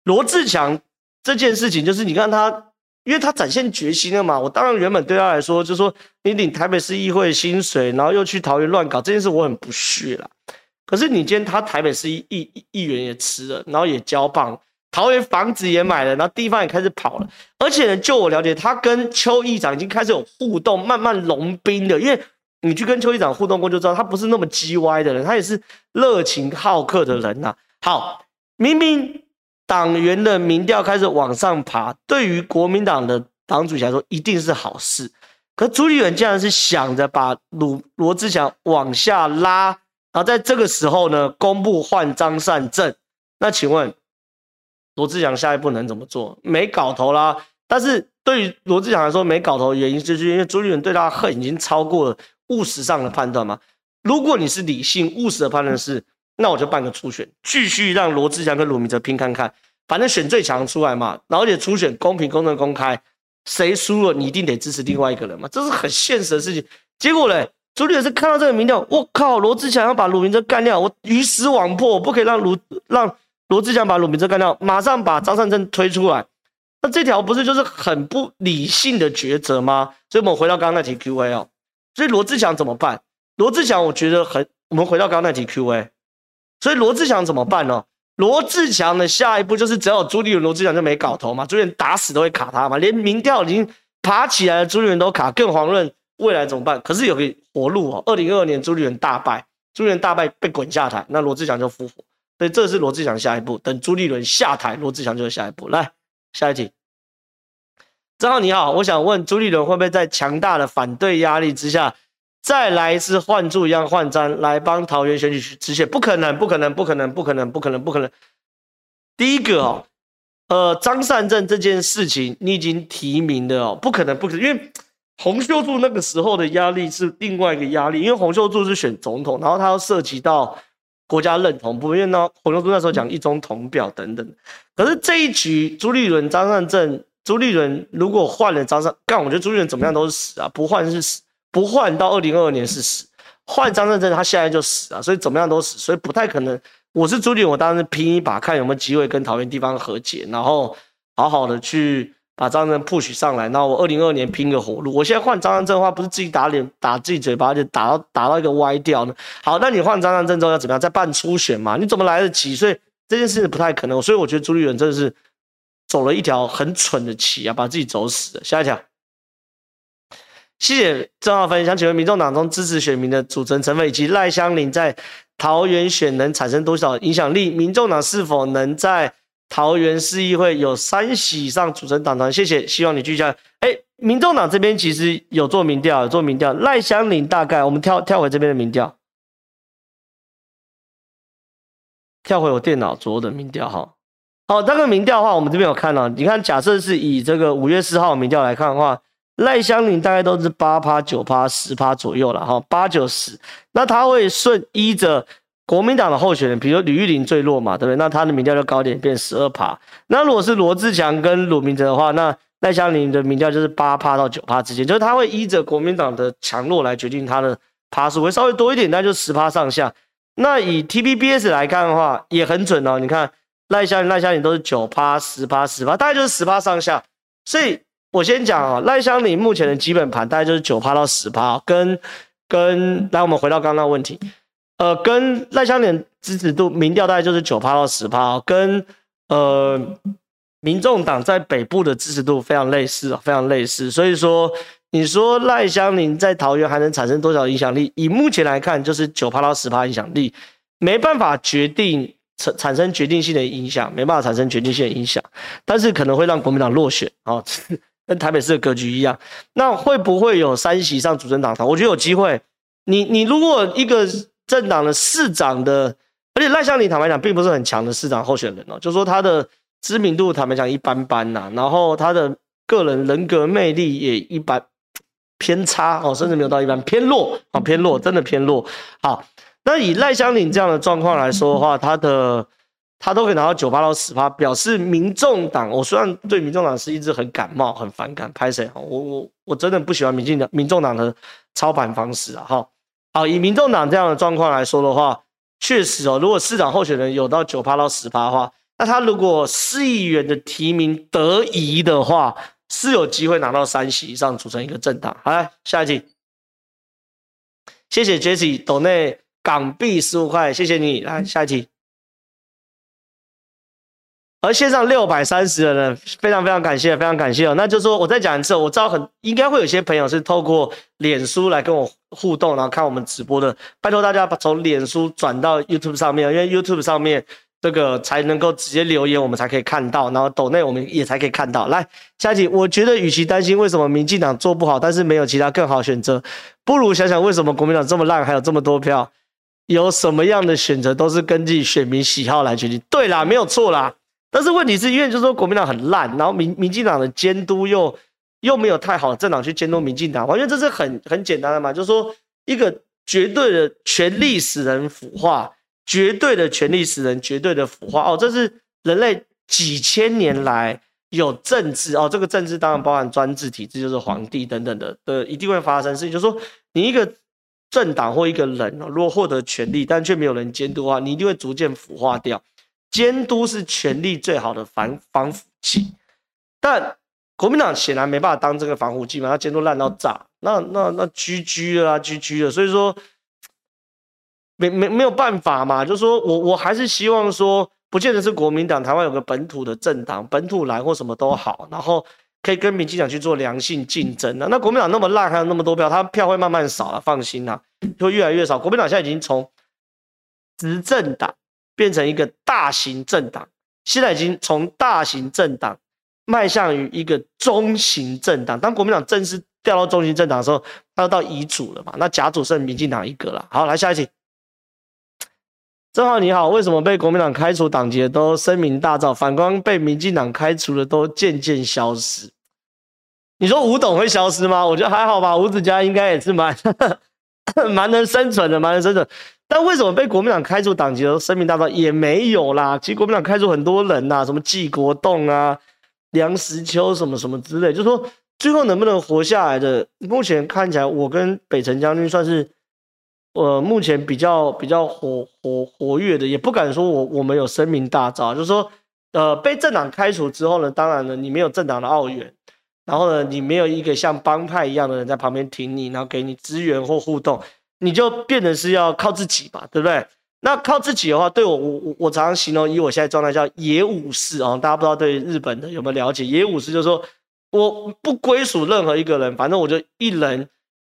罗志祥。这件事情就是你看他，因为他展现决心了嘛。我当然原本对他来说，就是说你领台北市议会薪水，然后又去桃园乱搞这件事，我很不屑啦。可是你今天他台北市议议议员也辞了，然后也交棒，桃园房子也买了，然后地方也开始跑了。而且呢，就我了解，他跟邱议长已经开始有互动，慢慢融冰的。因为你去跟邱议长互动过就知道，他不是那么叽歪的人，他也是热情好客的人呐、啊。好，明明党员的民调开始往上爬，对于国民党的党主席来说一定是好事。可朱立伦竟然是想着把鲁罗智强往下拉，然后在这个时候呢，公布换张善政。那请问罗智强下一步能怎么做？没搞头啦。但是对于罗智强来说，没搞头的原因就是因为朱立伦对他恨已经超过了务实上的判断嘛。如果你是理性务实的判断是，那我就办个初选，继续让罗志强跟鲁明哲拼看看，反正选最强出来嘛。然后而且初选公平、公正、公开。谁输了，你一定得支持另外一个人嘛，这是很现实的事情。结果嘞，朱立伦是看到这个民调，我靠，罗志强要把鲁明哲干掉，我鱼死网破，我不可以让鲁让罗志强把鲁明哲干掉，马上把张善政推出来。那这条不是就是很不理性的抉择吗？所以我们回到刚刚那题 Q&A 哦，所以罗志强怎么办？罗志强我觉得很，我们回到刚刚那题 Q&A，所以罗志祥怎么办呢？罗志祥的下一步就是，只要有朱立伦，罗志祥就没搞头嘛。朱立伦打死都会卡他嘛，连民调已经爬起来了，朱立伦都卡，更遑论未来怎么办？可是有个活路哦，二零二二年朱立伦大败，朱立伦大败被滚下台，那罗志祥就复活。所以这是罗志祥下一步，等朱立伦下台，罗志祥就是下一步。来，下一题，张浩你好，我想问朱立伦会不会在强大的反对压力之下？再来一次换柱一样换章来帮桃园选举止血，不可能，不可能，不可能，不可能，不可能，不可能。第一个哦，呃，张善政这件事情你已经提名的哦，不可能，不可能，因为洪秀柱那个时候的压力是另外一个压力，因为洪秀柱是选总统，然后他要涉及到国家认同部分，因为呢，洪秀柱那时候讲一中统表等等。可是这一局朱立伦、张善政，朱立伦如果换了张善，干，我觉得朱立伦怎么样都是死啊，不换是死。不换到二零二二年是死，换张善政他现在就死啊，所以怎么样都死，所以不太可能。我是朱立伦，我当时拼一把，看有没有机会跟桃园地方和解，然后好好的去把张善政 push 上来。那我二零二二年拼个活路。我现在换张善政的话，不是自己打脸打自己嘴巴，就打到打到一个歪掉呢？好，那你换张善政之后要怎么样？再办初选嘛？你怎么来得及？所以这件事情不太可能。所以我觉得朱立伦真的是走了一条很蠢的棋啊，把自己走死了。下一条。谢谢郑浩芬，想，请问民众党中支持选民的组成成分以及赖香伶在桃园选能产生多少影响力？民众党是否能在桃园市议会有三席以上组成党团？谢谢，希望你继续下。哎，民众党这边其实有做民调，有做民调。赖香伶大概，我们跳跳回这边的民调，跳回我电脑桌的民调哈。好，这个民调的话，我们这边有看到，你看，假设是以这个五月四号民调来看的话。赖香伶大概都是八趴、九趴、十趴左右了哈，八九十。那他会顺依着国民党的候选人，比如说吕玉玲最弱嘛，对不对？那他的民调就高点，变十二趴。那如果是罗志强跟鲁明哲的话，那赖香伶的民调就是八趴到九趴之间，就是他会依着国民党的强弱来决定他的趴数，会稍微多一点，那就十趴上下。那以 T B B S 来看的话，也很准哦。你看赖香、赖香伶都是九趴、十趴、十趴，大概就是十趴上下，所以。我先讲啊，赖香林目前的基本盘大概就是九趴到十趴，跟跟来我们回到刚刚那问题，呃，跟赖香林支持度民调大概就是九趴到十趴，跟呃民众党在北部的支持度非常类似，非常类似，所以说你说赖香林在桃园还能产生多少影响力？以目前来看，就是九趴到十趴影响力，没办法决定产产生决定性的影响，没办法产生决定性的影响，但是可能会让国民党落选啊。跟台北市的格局一样，那会不会有三席上主政党团？我觉得有机会。你你如果一个政党的市长的，而且赖香伶坦白讲并不是很强的市长候选人哦，就说他的知名度坦白讲一般般呐、然后他的个人人格魅力也一般偏差哦，甚至没有到一般偏弱啊，偏弱，真的偏弱。好，那以赖香伶这样的状况来说的话，他的。他都可以拿到九趴到十趴，表示民众党。我虽然对民众党是一直很感冒、很反感，拍谁？我我我真的不喜欢民进党、民众党的操盘方式啊！哈，好，以民众党这样的状况来说的话，确实哦，如果市长候选人有到九趴到十趴的话，那他如果市议员的提名得宜的话，是有机会拿到三席以上组成一个政党。好，来下一题，谢谢 Jesse 斗内港币十五块，谢谢你。来下一题。而线上六百三十的人，非常非常感谢，非常感谢哦。那就是说，我再讲一次，我知道很应该会有些朋友是透过脸书来跟我互动，然后看我们直播的。拜托大家把从脸书转到 YouTube 上面，因为 YouTube 上面这个才能够直接留言，我们才可以看到，然后抖内我们也才可以看到。来，下一题，我觉得与其担心为什么民进党做不好，但是没有其他更好选择，不如想想为什么国民党这么烂，还有这么多票，有什么样的选择都是根据选民喜好来决定。对啦，没有错啦。但是问题是，因为就是说国民党很烂，然后民民进党的监督又又没有太好的政党去监督民进党，完全这是很很简单的嘛，就是说一个绝对的权力使人腐化，绝对的权力使人绝对的腐化哦，这是人类几千年来有政治哦，这个政治当然包含专制体制，就是皇帝等等的的一定会发生事情，就是说你一个政党或一个人哦，如果获得权力，但却没有人监督的话，你一定会逐渐腐化掉。监督是权力最好的防防腐剂，但国民党显然没办法当这个防腐剂嘛，他监督烂到炸，那那那居居啊，GG 了，所以说没没没有办法嘛，就是说我我还是希望说，不见得是国民党，台湾有个本土的政党，本土蓝或什么都好，然后可以跟民进党去做良性竞争的。那国民党那么烂，还有那么多票，他票会慢慢少了，放心啦，会越来越少。国民党现在已经从执政党。变成一个大型政党，现在已经从大型政党迈向于一个中型政党。当国民党正式调到中型政党的时候，他要到乙组了嘛？那甲组剩民进党一个了。好，来下一题。正皓你好，为什么被国民党开除党籍的都声名大噪，反观被民进党开除的都渐渐消失？你说吴董会消失吗？我觉得还好吧，吴子嘉应该也是蛮 蛮能生存的，蛮能生存。但为什么被国民党开除党籍的声名大噪也没有啦？其实国民党开除很多人呐、啊，什么纪国栋啊、梁实秋什么什么之类，就是说最后能不能活下来的，目前看起来我跟北辰将军算是，呃，目前比较比较活活活跃的，也不敢说我我们有声名大噪，就是说，呃，被政党开除之后呢，当然了，你没有政党的奥援，然后呢，你没有一个像帮派一样的人在旁边挺你，然后给你资源或互动。你就变得是要靠自己嘛，对不对？那靠自己的话，对我我我我常常形容，以我现在状态叫野武士啊，大家不知道对日本的有没有了解？野武士就是说，我不归属任何一个人，反正我就一人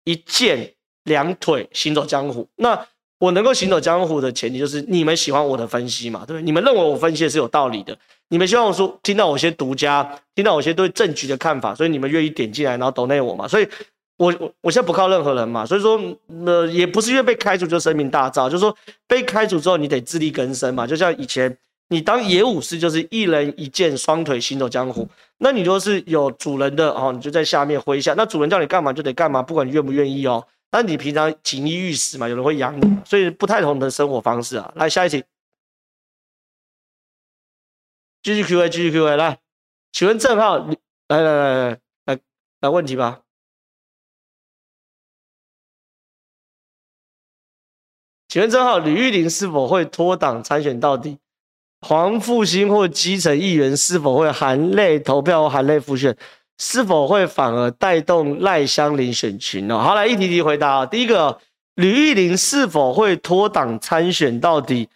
一剑两腿行走江湖。那我能够行走江湖的前提就是你们喜欢我的分析嘛，对不对？你们认为我分析的是有道理的，你们希望我说听到我一些独家，听到我一些对政局的看法，所以你们愿意点进来，然后 donate 我嘛，所以。我我我现在不靠任何人嘛，所以说呃也不是因为被开除就声名大噪，就是说被开除之后你得自力更生嘛，就像以前你当野武士就是一人一剑双腿行走江湖，那你就是有主人的哦，你就在下面麾下，那主人叫你干嘛就得干嘛，不管你愿不愿意哦。那你平常锦衣玉食嘛，有人会养你，所以不太同的生活方式啊。来下一题，继续 Q&A，继续 Q&A，来，请问正皓，你来来来来来来问题吧。请问正皓，吕玉玲是否会脱党参选到底？黄复兴或基层议员是否会含泪投票或含泪复选？是否会反而带动赖香伶选群呢？好，来一题题回答啊。第一个，吕玉玲是否会脱党参选到底？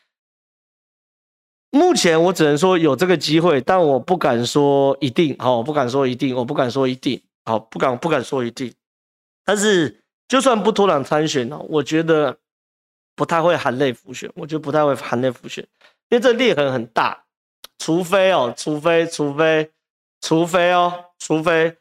目前我只能说有这个机会，但我不敢说一定。好，我不敢说一定，我不敢说一定。好，不敢不敢说一定。但是就算不脱党参选呢，我觉得。不太会含泪浮选，我觉得不太会含泪浮选，因为这裂痕很大。除非哦，除非除非除非哦，除非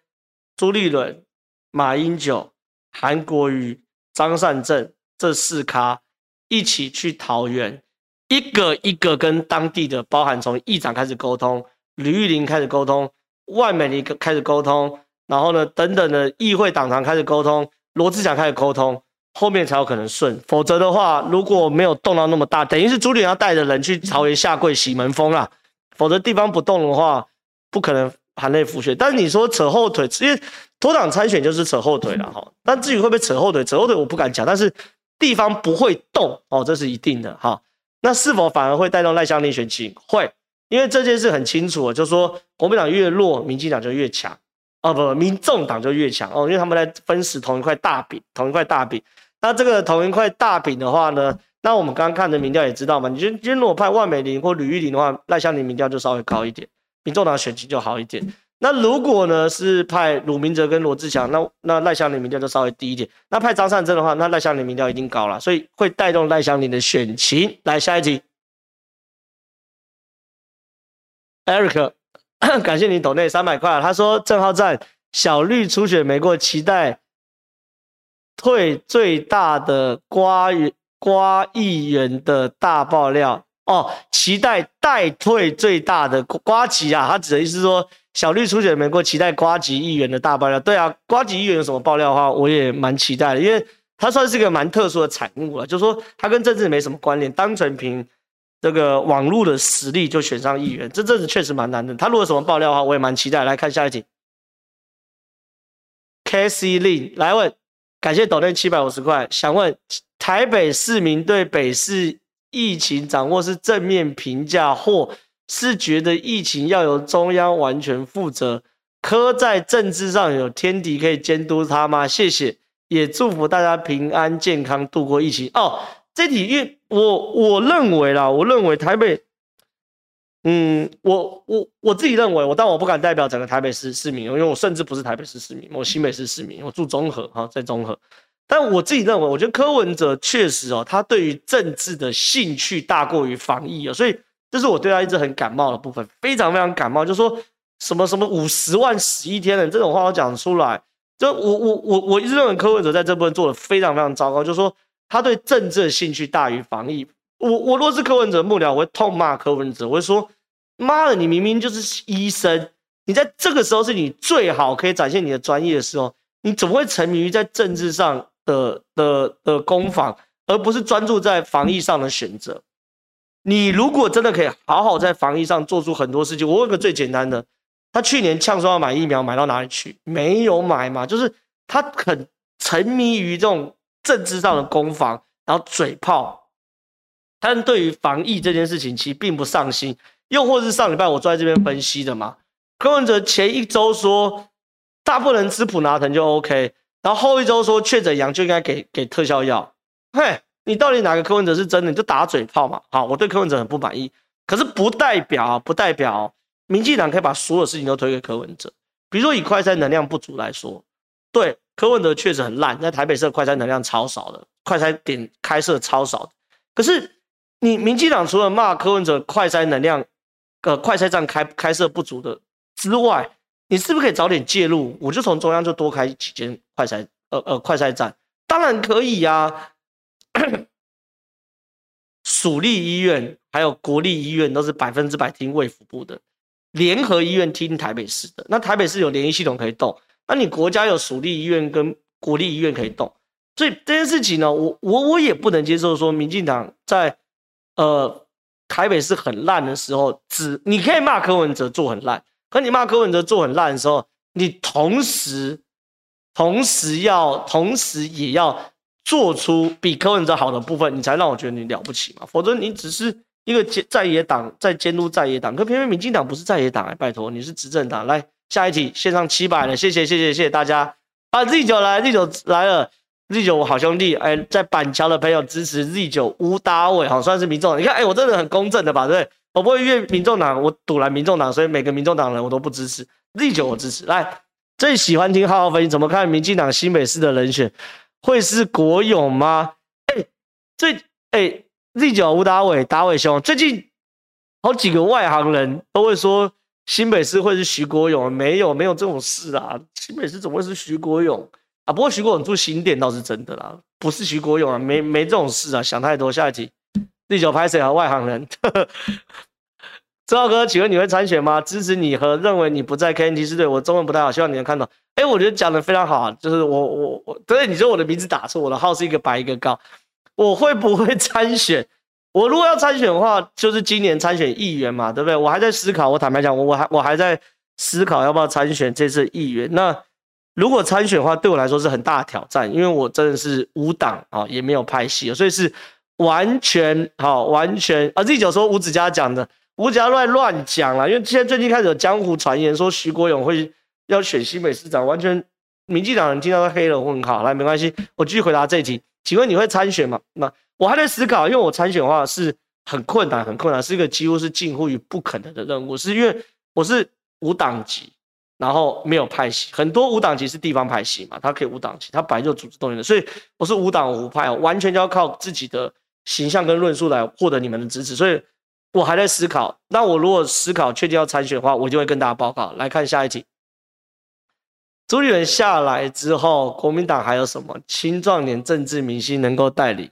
朱立伦、马英九、韩国瑜、张善政这四咖一起去桃园，一个一个跟当地的，包含从议长开始沟通，吕玉玲开始沟通，外美玲开始沟通，然后呢，等等的议会党团开始沟通，罗志祥开始沟通。后面才有可能顺，否则的话，如果没有动到那么大，等于是朱立伦要带着人去桃园下跪洗门风啦。否则地方不动的话，不可能含泪辅选。但是你说扯后腿，因为脱党参选就是扯后腿了哈。但至于会不会扯后腿，扯后腿我不敢讲。但是地方不会动哦，这是一定的哈。那是否反而会带动赖香伶选情？会，因为这件事很清楚，就是说国民党越弱，民进党就越强。哦不，民众党就越强哦，因为他们在分食同一块大饼，同一块大饼。那这个同一块大饼的话呢，那我们刚刚看的民调也知道嘛，你今天如果派万美玲或吕玉玲的话，赖香伶民调就稍微高一点，民众党选情就好一点。那如果呢是派鲁明哲跟罗志祥，那那赖香伶民调就稍微低一点。那派张善政的话，那赖香伶民调一定高了，所以会带动赖香伶的选情。来下一题，Eric，感谢你抖内三百块。他说正皓赞小绿初选没过，期待退最大的瓜瓜议员的大爆料哦，期待代退最大的瓜吉啊，他指的意思是说。小绿初选没过，期待瓜吉议员的大爆料。对啊，瓜吉议员有什么爆料的话，我也蛮期待的，因为他算是一个蛮特殊的产物了，就是说他跟政治没什么关联，单纯凭这个网络的实力就选上议员，这阵子确实蛮难的。他如果有什么爆料的话，我也蛮期待。来看下一题，K C Lin 来问，感谢抖内七百五十块，想问台北市民对北市疫情掌握是正面评价或？是觉得疫情要由中央完全负责，柯在政治上有天敌可以监督他吗？谢谢，也祝福大家平安健康度过疫情。哦，这题因为我我认为啦，我认为台北，嗯，我我我自己认为，我但我不敢代表整个台北市市民，因为我甚至不是台北市市民，我新北市市民，我住中和哈，在中和。但我自己认为，我觉得柯文哲确实哦，他对于政治的兴趣大过于防疫哦，所以。这是我对他一直很感冒的部分，非常非常感冒。就说什么什么五十万死一天的这种话，我讲出来，就我我我我一直认为柯文哲在这部分做的非常非常糟糕。就说他对政治的兴趣大于防疫。我我若是柯文哲幕僚，我会痛骂柯文哲，我会说：妈的，你明明就是医生，你在这个时候是你最好可以展现你的专业的时候，你怎么会沉迷于在政治上的的的攻防，而不是专注在防疫上的选择？你如果真的可以好好在防疫上做出很多事情，我问个最简单的，他去年呛说要买疫苗，买到哪里去？没有买嘛，就是他很沉迷于这种政治上的攻防，然后嘴炮，但对于防疫这件事情其实并不上心。又或是上礼拜我坐在这边分析的嘛，柯文哲前一周说大不能吃普拿疼就 OK，然后后一周说确诊阳就应该给给特效药，嘿。你到底哪个柯文哲是真的？你就打嘴炮嘛！好，我对柯文哲很不满意，可是不代表不代表民进党可以把所有事情都推给柯文哲。比如说以快筛能量不足来说，对柯文哲确实很烂，在台北市的快筛能量超少的，快筛点开设超少的。可是你民进党除了骂柯文哲快筛能量，呃，快筛站开开设不足的之外，你是不是可以早点介入？我就从中央就多开几间快筛，呃呃，快筛站，当然可以呀、啊。属立医院还有国立医院都是百分之百听卫福部的，联合医院听台北市的。那台北市有联医系统可以动，那你国家有属立医院跟国立医院可以动，所以这件事情呢，我我我也不能接受说民进党在呃台北市很烂的时候，只你可以骂柯文哲做很烂，可你骂柯文哲做很烂的时候，你同时同时要同时也要。做出比柯文哲好的部分，你才让我觉得你了不起嘛？否则你只是一个在野党在监督在野党，可偏偏民进党不是在野党哎，拜托你是执政党。来下一题，线上七百了，谢谢谢谢谢谢大家啊第九来第九来了，Z 九我好兄弟哎，在板桥的朋友支持 Z 九吴达伟，好算是民众。你看哎，我真的很公正的吧？对，我不会越民众党，我赌烂民众党，所以每个民众党人我都不支持 Z 九，我支持。来，最喜欢听浩浩分析，怎么看民进党新北市的人选？会是国勇吗？哎、最哎、，Z 九吴达伟，达伟兄，最近好几个外行人都会说新北市会是徐国勇，没有没有这种事啊，新北市怎么会是徐国勇啊？不过徐国勇住新店倒是真的啦，不是徐国勇啊，没没这种事啊，想太多。下一题第九拍谁啊？外行人。周浩哥，请问你会参选吗？支持你和认为你不在 KNT 是对我中文不太好，希望你能看懂。哎，我觉得讲的非常好啊，就是我我我，对，你说我的名字打错，我的号是一个白一个高，我会不会参选？我如果要参选的话，就是今年参选议员嘛，对不对？我还在思考，我坦白讲，我我还我还在思考要不要参选这次议员。那如果参选的话，对我来说是很大的挑战，因为我真的是无党啊，也没有拍戏，所以是完全好，完全啊。Z 九说吴子嘉讲的。吴子嘉乱乱讲了，因为现在最近开始有江湖传言说徐国勇会要选新北市长，完全民进党人听到都黑了问号。来，没关系，我继续回答这一题。请问你会参选吗？那我还在思考，因为我参选的话是很困难，很困难，是一个几乎是近乎于不可能的任务，是因为我是无党籍，然后没有派系，很多无党籍是地方派系嘛，他可以无党籍，他本来就组织动员的，所以我是无党无派，完全就要靠自己的形象跟论述来获得你们的支持，所以我还在思考。那我如果思考确定要参选的话，我就会跟大家报告。来看下一题。朱立伦下来之后，国民党还有什么青壮年政治明星能够代理？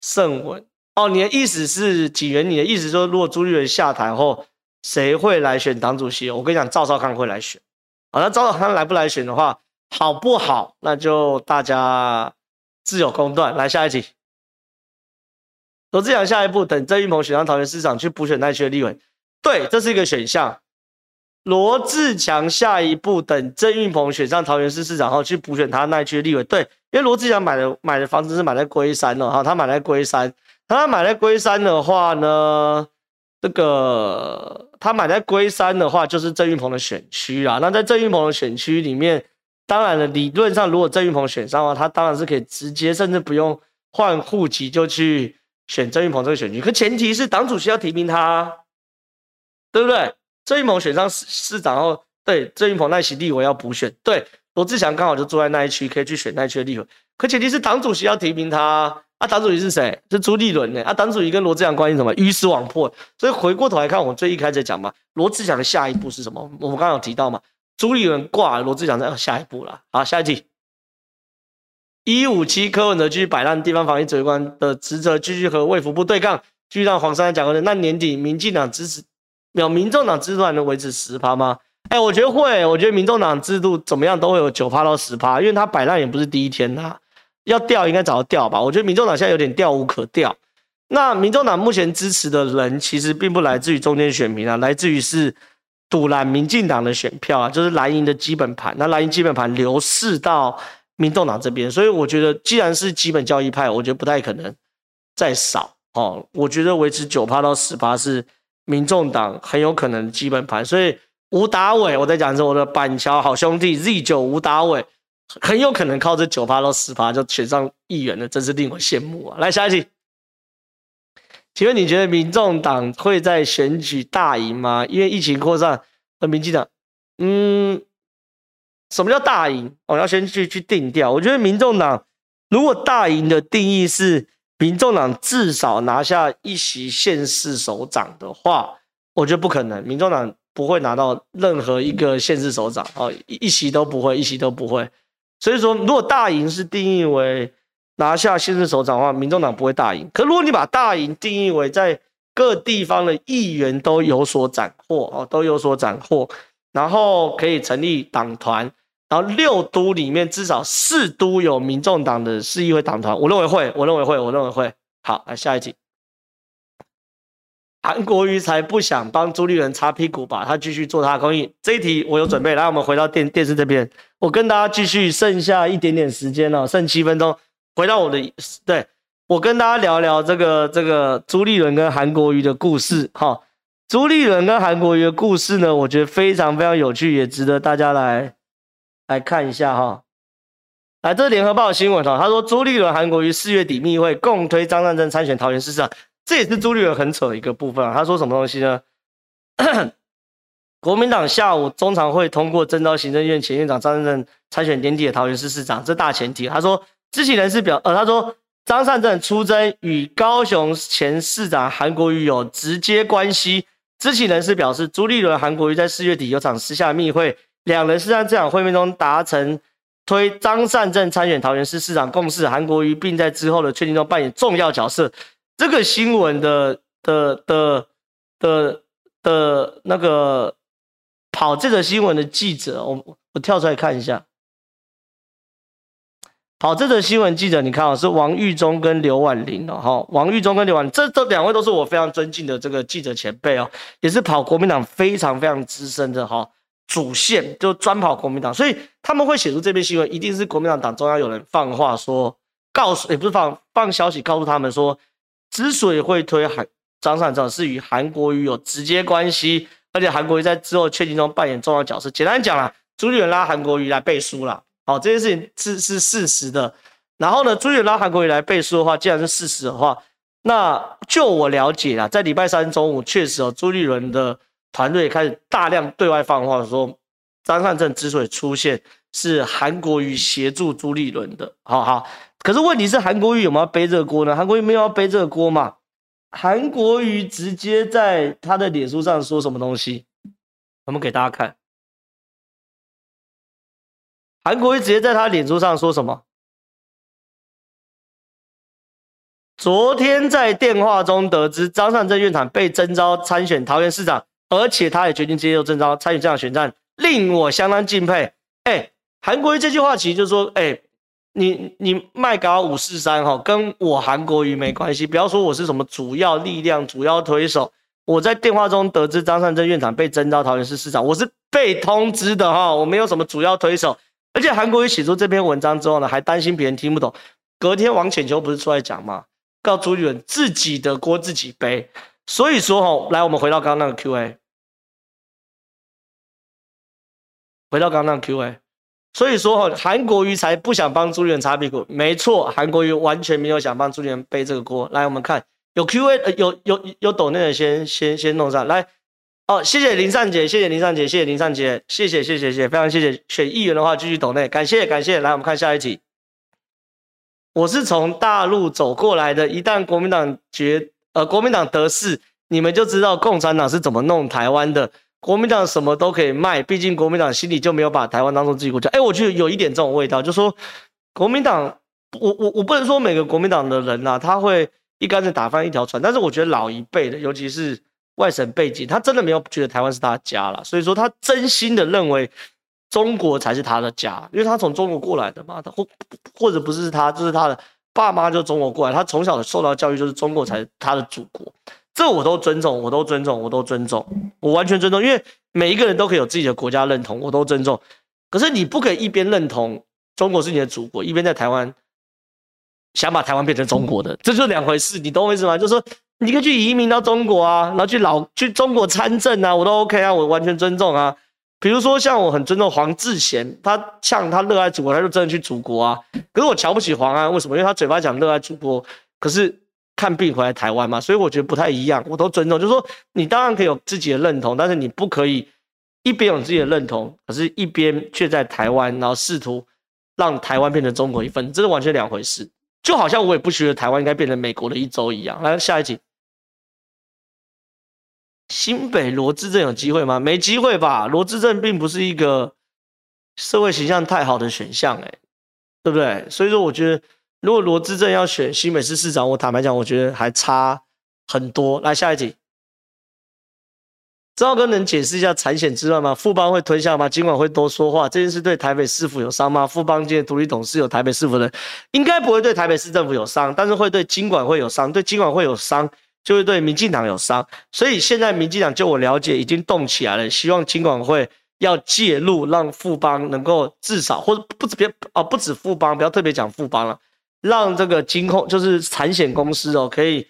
盛文？哦，你的意思是几元？你的意思说，如果朱立伦下台后，谁会来选党主席？我跟你讲，赵少康会来选。好，那赵少康来不来选的话，好不好？那就大家自有公断。来下一题，罗志祥下一步等郑运鹏选上桃园市长去补选那区的立委，对，这是一个选项。罗志强下一步等郑运鹏选上桃园市市长后，去补选他那一区的立委。对，因为罗志强买的买的房子是买在龟山哦，哈，他买在龟山，他买在龟山的话呢，这个他买在龟山的话，就是郑运鹏的选区啊。那在郑运鹏的选区里面，当然了，理论上如果郑运鹏选上的话，他当然是可以直接，甚至不用换户籍就去选郑运鹏这个选区。可前提是党主席要提名他，对不对？郑运鹏选上市市长后，对郑运鹏那席立委要补选，对罗志祥刚好就坐在那一区，可以去选那一区的立委。可前提是党主席要提名他啊，党主席是谁？是朱立伦呢？啊，党主席跟罗志祥关系什么？鱼死网破。所以回过头来看，我们最一开始讲嘛，罗志祥的下一步是什么？我们刚刚有提到嘛，朱立伦挂，罗志祥在下一步了。好，下一题，一五七柯文哲继续摆烂地方防疫指挥官的职责，继续和卫福部对抗，继续让黄珊珊讲过的，那年底民进党支持。有民众党制度还能维持十趴吗？哎、我觉得会。我觉得民众党制度怎么样都会有九趴到十趴，因为他摆烂也不是第一天呐。要调应该早就调吧。我觉得民众党现在有点调无可调。那民众党目前支持的人其实并不来自于中间选民啊，来自于是赌烂民进党的选票啊，就是蓝营的基本盘。那蓝营基本盘流逝到民众党这边，所以我觉得既然是基本教义派，我觉得不太可能再少哦。我觉得维持九趴到十趴是。民众党很有可能基本盘，所以吴达伟，我在讲是我的板桥好兄弟 Z 九吴达伟，很有可能靠这九趴到十趴就选上议员了，真是令我羡慕啊！来下一题，请问你觉得民众党会在选举大赢吗？因为疫情扩散，和民进党，嗯，什么叫大赢？我要先去去定调。我觉得民众党如果大赢的定义是。民众党至少拿下一席县市首长的话，我觉得不可能。民众党不会拿到任何一个县市首长哦，一席都不会，一席都不会。所以说，如果大赢是定义为拿下县市首长的话，民众党不会大赢。可如果你把大赢定义为在各地方的议员都有所斩获哦，都有所斩获，然后可以成立党团。然后六都里面至少四都有民众党的市议会党团，我认为会，我认为会，我认为会。好，来下一题。韩国瑜才不想帮朱立伦擦屁股吧？他继续做他的公益。这一题我有准备，来，我们回到电电视这边，我跟大家继续剩下一点点时间了，剩七分钟，回到我的，对，我跟大家聊聊这个这个朱立伦跟韩国瑜的故事。哈，朱立伦跟韩国瑜的故事呢，我觉得非常非常有趣，也值得大家来。来看一下哈，来，这是联合报新闻哈，他说朱立伦、韩国瑜四月底密会，共推张善政参选桃园市长，这也是朱立伦很扯的一个部分啊。他说什么东西呢？国民党下午中常会通过征召行政院前院长张善政参选年底的桃园市市长，这大前提。他说知情人士表，呃，他说张善政出征与高雄前市长韩国瑜有直接关系。知情人士表示，朱立伦、韩国瑜在四月底有场私下密会。两人是在这场会面中达成推张善政参选桃园市市长共识，韩国瑜并在之后的确定中扮演重要角色。这个新闻的的的的的那个跑这个新闻的记者，我我跳出来看一下，跑这个新闻记者，你看啊，是王玉忠跟刘婉玲哦，哈，王玉忠跟刘婉玲，这这两位都是我非常尊敬的这个记者前辈哦，也是跑国民党非常非常资深的哈。主线就专跑国民党，所以他们会写出这篇新闻，一定是国民党党中央有人放话说，告诉也不是放放消息告诉他们说，之所以会推韩张善政，是与韩国瑜有直接关系，而且韩国瑜在之后确定中扮演重要角色。简单讲啦，朱立伦拉韩国瑜来背书啦，好，这件事情是是事实的。然后呢，朱立伦拉韩国瑜来背书的话，既然是事实的话，那就我了解啊，在礼拜三中午确实哦，朱立伦的团队开始大量对外放话说，张善政之所以出现，是韩国瑜协助朱立伦的。好好，可是问题是韩国瑜有没有背这个锅呢？韩国瑜没有要背这个锅嘛？韩国瑜直接在他的脸书上说什么东西？我们给大家看。韩国瑜直接在他脸书上说什么？昨天在电话中得知张善政院长被征召参选桃园市长，而且他也决定接受征召参与这场选战，令我相当敬佩。哎，韩国瑜这句话其实就是说，哎。你你麦搞五四三哈，跟我韩国瑜没关系。不要说我是什么主要力量、主要推手。我在电话中得知张善政院长被征召桃园市市长，我是被通知的哈，我没有什么主要推手。而且韩国瑜写出这篇文章之后呢，还担心别人听不懂。隔天王浅秋不是出来讲吗？告朱立伦自己的锅自己背。所以说哈，来我们回到刚刚那个 Q&A，回到刚刚那个 Q&A。所以说哈，韩国瑜才不想帮朱立伦擦屁股。没错，韩国瑜完全没有想帮朱立伦背这个锅。来，我们看有 Q&A，呃，有有有抖内的先先先弄上来。哦，谢谢林善杰，谢谢林善杰，谢谢林善杰，谢谢谢谢谢，非常谢谢。选议员的话继续抖内，感谢感谢。来，我们看下一题。我是从大陆走过来的，一旦国民党决呃国民党得势，你们就知道共产党是怎么弄台湾的。国民党什么都可以卖，毕竟国民党心里就没有把台湾当做自己国家。哎，我觉得有一点这种味道，就说国民党，我我我不能说每个国民党的人呐，他会一竿子打翻一条船，但是我觉得老一辈的，尤其是外省背景，他真的没有觉得台湾是他的家了，所以说他真心的认为中国才是他的家，因为他从中国过来的嘛，他或或者不是他，就是他的爸妈就中国过来，他从小受到教育就是中国才是他的祖国。这我都尊重，我都尊重，我都尊重，我完全尊重，因为每一个人都可以有自己的国家认同，我都尊重。可是你不可以一边认同中国是你的祖国，一边在台湾想把台湾变成中国的，这就是两回事。你懂我意思吗？就是说你可以去移民到中国啊，然后去老去中国参政啊，我都 OK 啊，我完全尊重啊。比如说像我很尊重黄志贤，他像他热爱祖国，他就真的去祖国啊。可是我瞧不起黄安，为什么？因为他嘴巴讲热爱祖国，可是。看病回来台湾嘛，所以我觉得不太一样，我都尊重。就是说，你当然可以有自己的认同，但是你不可以一边有自己的认同，可是一边却在台湾，然后试图让台湾变成中国一份，这是完全两回事。就好像我也不觉得台湾应该变成美国的一州一样。来，下一集，新北罗致政有机会吗？没机会吧。罗致政并不是一个社会形象太好的选项，哎，对不对？所以说，我觉得。如果罗致政要选新北市市长，我坦白讲，我觉得还差很多。来，下一题，赵哥能解释一下产险之乱吗？富邦会吞下吗？金管会多说话，这件事对台北市府有伤吗？富邦今天独立董事有台北市府的，应该不会对台北市政府有伤，但是会对金管会有伤，对金管会有伤，就会对民进党有伤。所以现在民进党就我了解已经动起来了，希望金管会要介入，让富邦能够至少或者不止别哦，不止富邦，不要特别讲富邦了。让这个金控就是产险公司哦，可以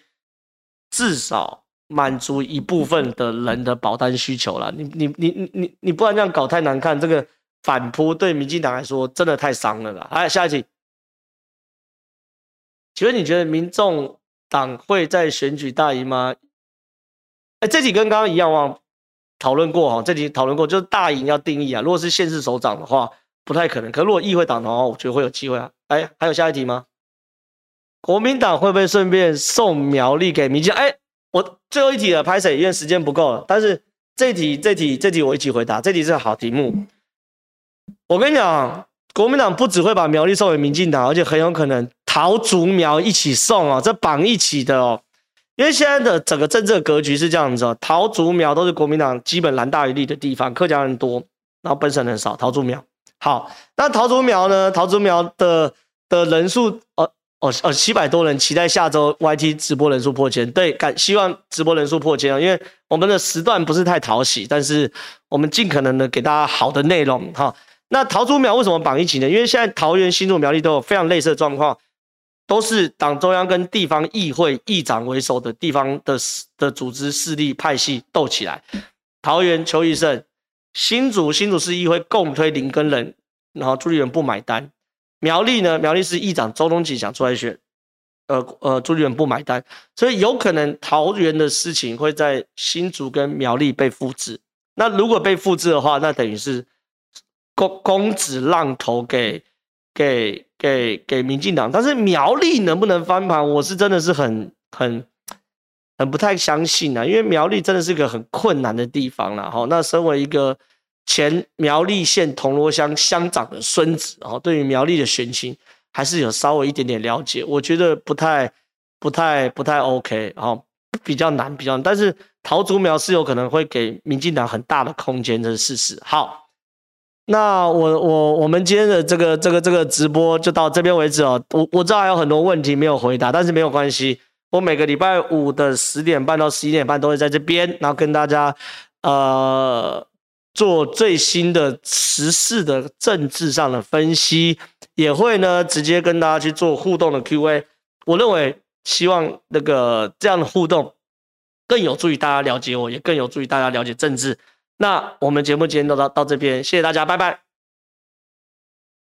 至少满足一部分的人的保单需求了。你你你你你你不然这样搞太难看，这个反扑对民进党来说真的太伤了啦。哎，下一题，请问你觉得民众党会在选举大赢吗？哎，这题跟刚刚一样，哦讨论过哈，这题讨论过，就是大赢要定义啊。如果是县市首长的话，不太可能。可如果议会党的话，我觉得会有机会啊。哎，还有下一题吗？国民党会不会顺便送苗栗给民进？哎，我最后一题了，拍谁？因为时间不够了。但是这题、这题、这题我一起回答。这题是好题目。我跟你讲，国民党不只会把苗栗送给民进党，而且很有可能桃竹苗一起送哦，这绑一起的哦。因为现在的整个政治格局是这样子哦，桃竹苗都是国民党基本蓝大于绿的地方，客家人多，然后本省人少。桃竹苗好，那桃竹苗呢？桃竹苗的的人数呃。哦哦，七百多人期待下周 YT 直播人数破千，对，感希望直播人数破千啊，因为我们的时段不是太讨喜，但是我们尽可能的给大家好的内容哈。那桃竹苗为什么绑一起呢？因为现在桃园、新竹、苗栗都有非常类似的状况，都是党中央跟地方议会议长为首的地方的的组织势力派系斗起来。桃园邱义胜，新竹新竹市议会共推林耕仁，然后朱立伦不买单。苗栗呢，苗栗市议长周东锦想出来选，呃呃，朱立伦不买单，所以有可能桃园的事情会在新竹跟苗栗被复制。那如果被复制的话，那等于是公公子浪投给给给给民进党。但是苗栗能不能翻盘，我是真的是很很很不太相信啊，因为苗栗真的是个很困难的地方了。哈，那身为一个。前苗栗县铜锣乡乡长的孙子，哦对于苗栗的选情还是有稍微一点点了解，我觉得不太、不太、不太 OK，哦比较难，比较难。但是桃竹苗是有可能会给民进党很大的空间，这是事实。好，那我我我们今天的这个这个这个直播就到这边为止哦。我我知道还有很多问题没有回答，但是没有关系，我每个礼拜五的十点半到十一点半都会在这边，然后跟大家呃。做最新的时事的政治上的分析，也会呢直接跟大家去做互动的 Q&A。我认为，希望那个这样的互动更有助于大家了解我，也更有助于大家了解政治。那我们节目今天就到到这边，谢谢大家，拜拜。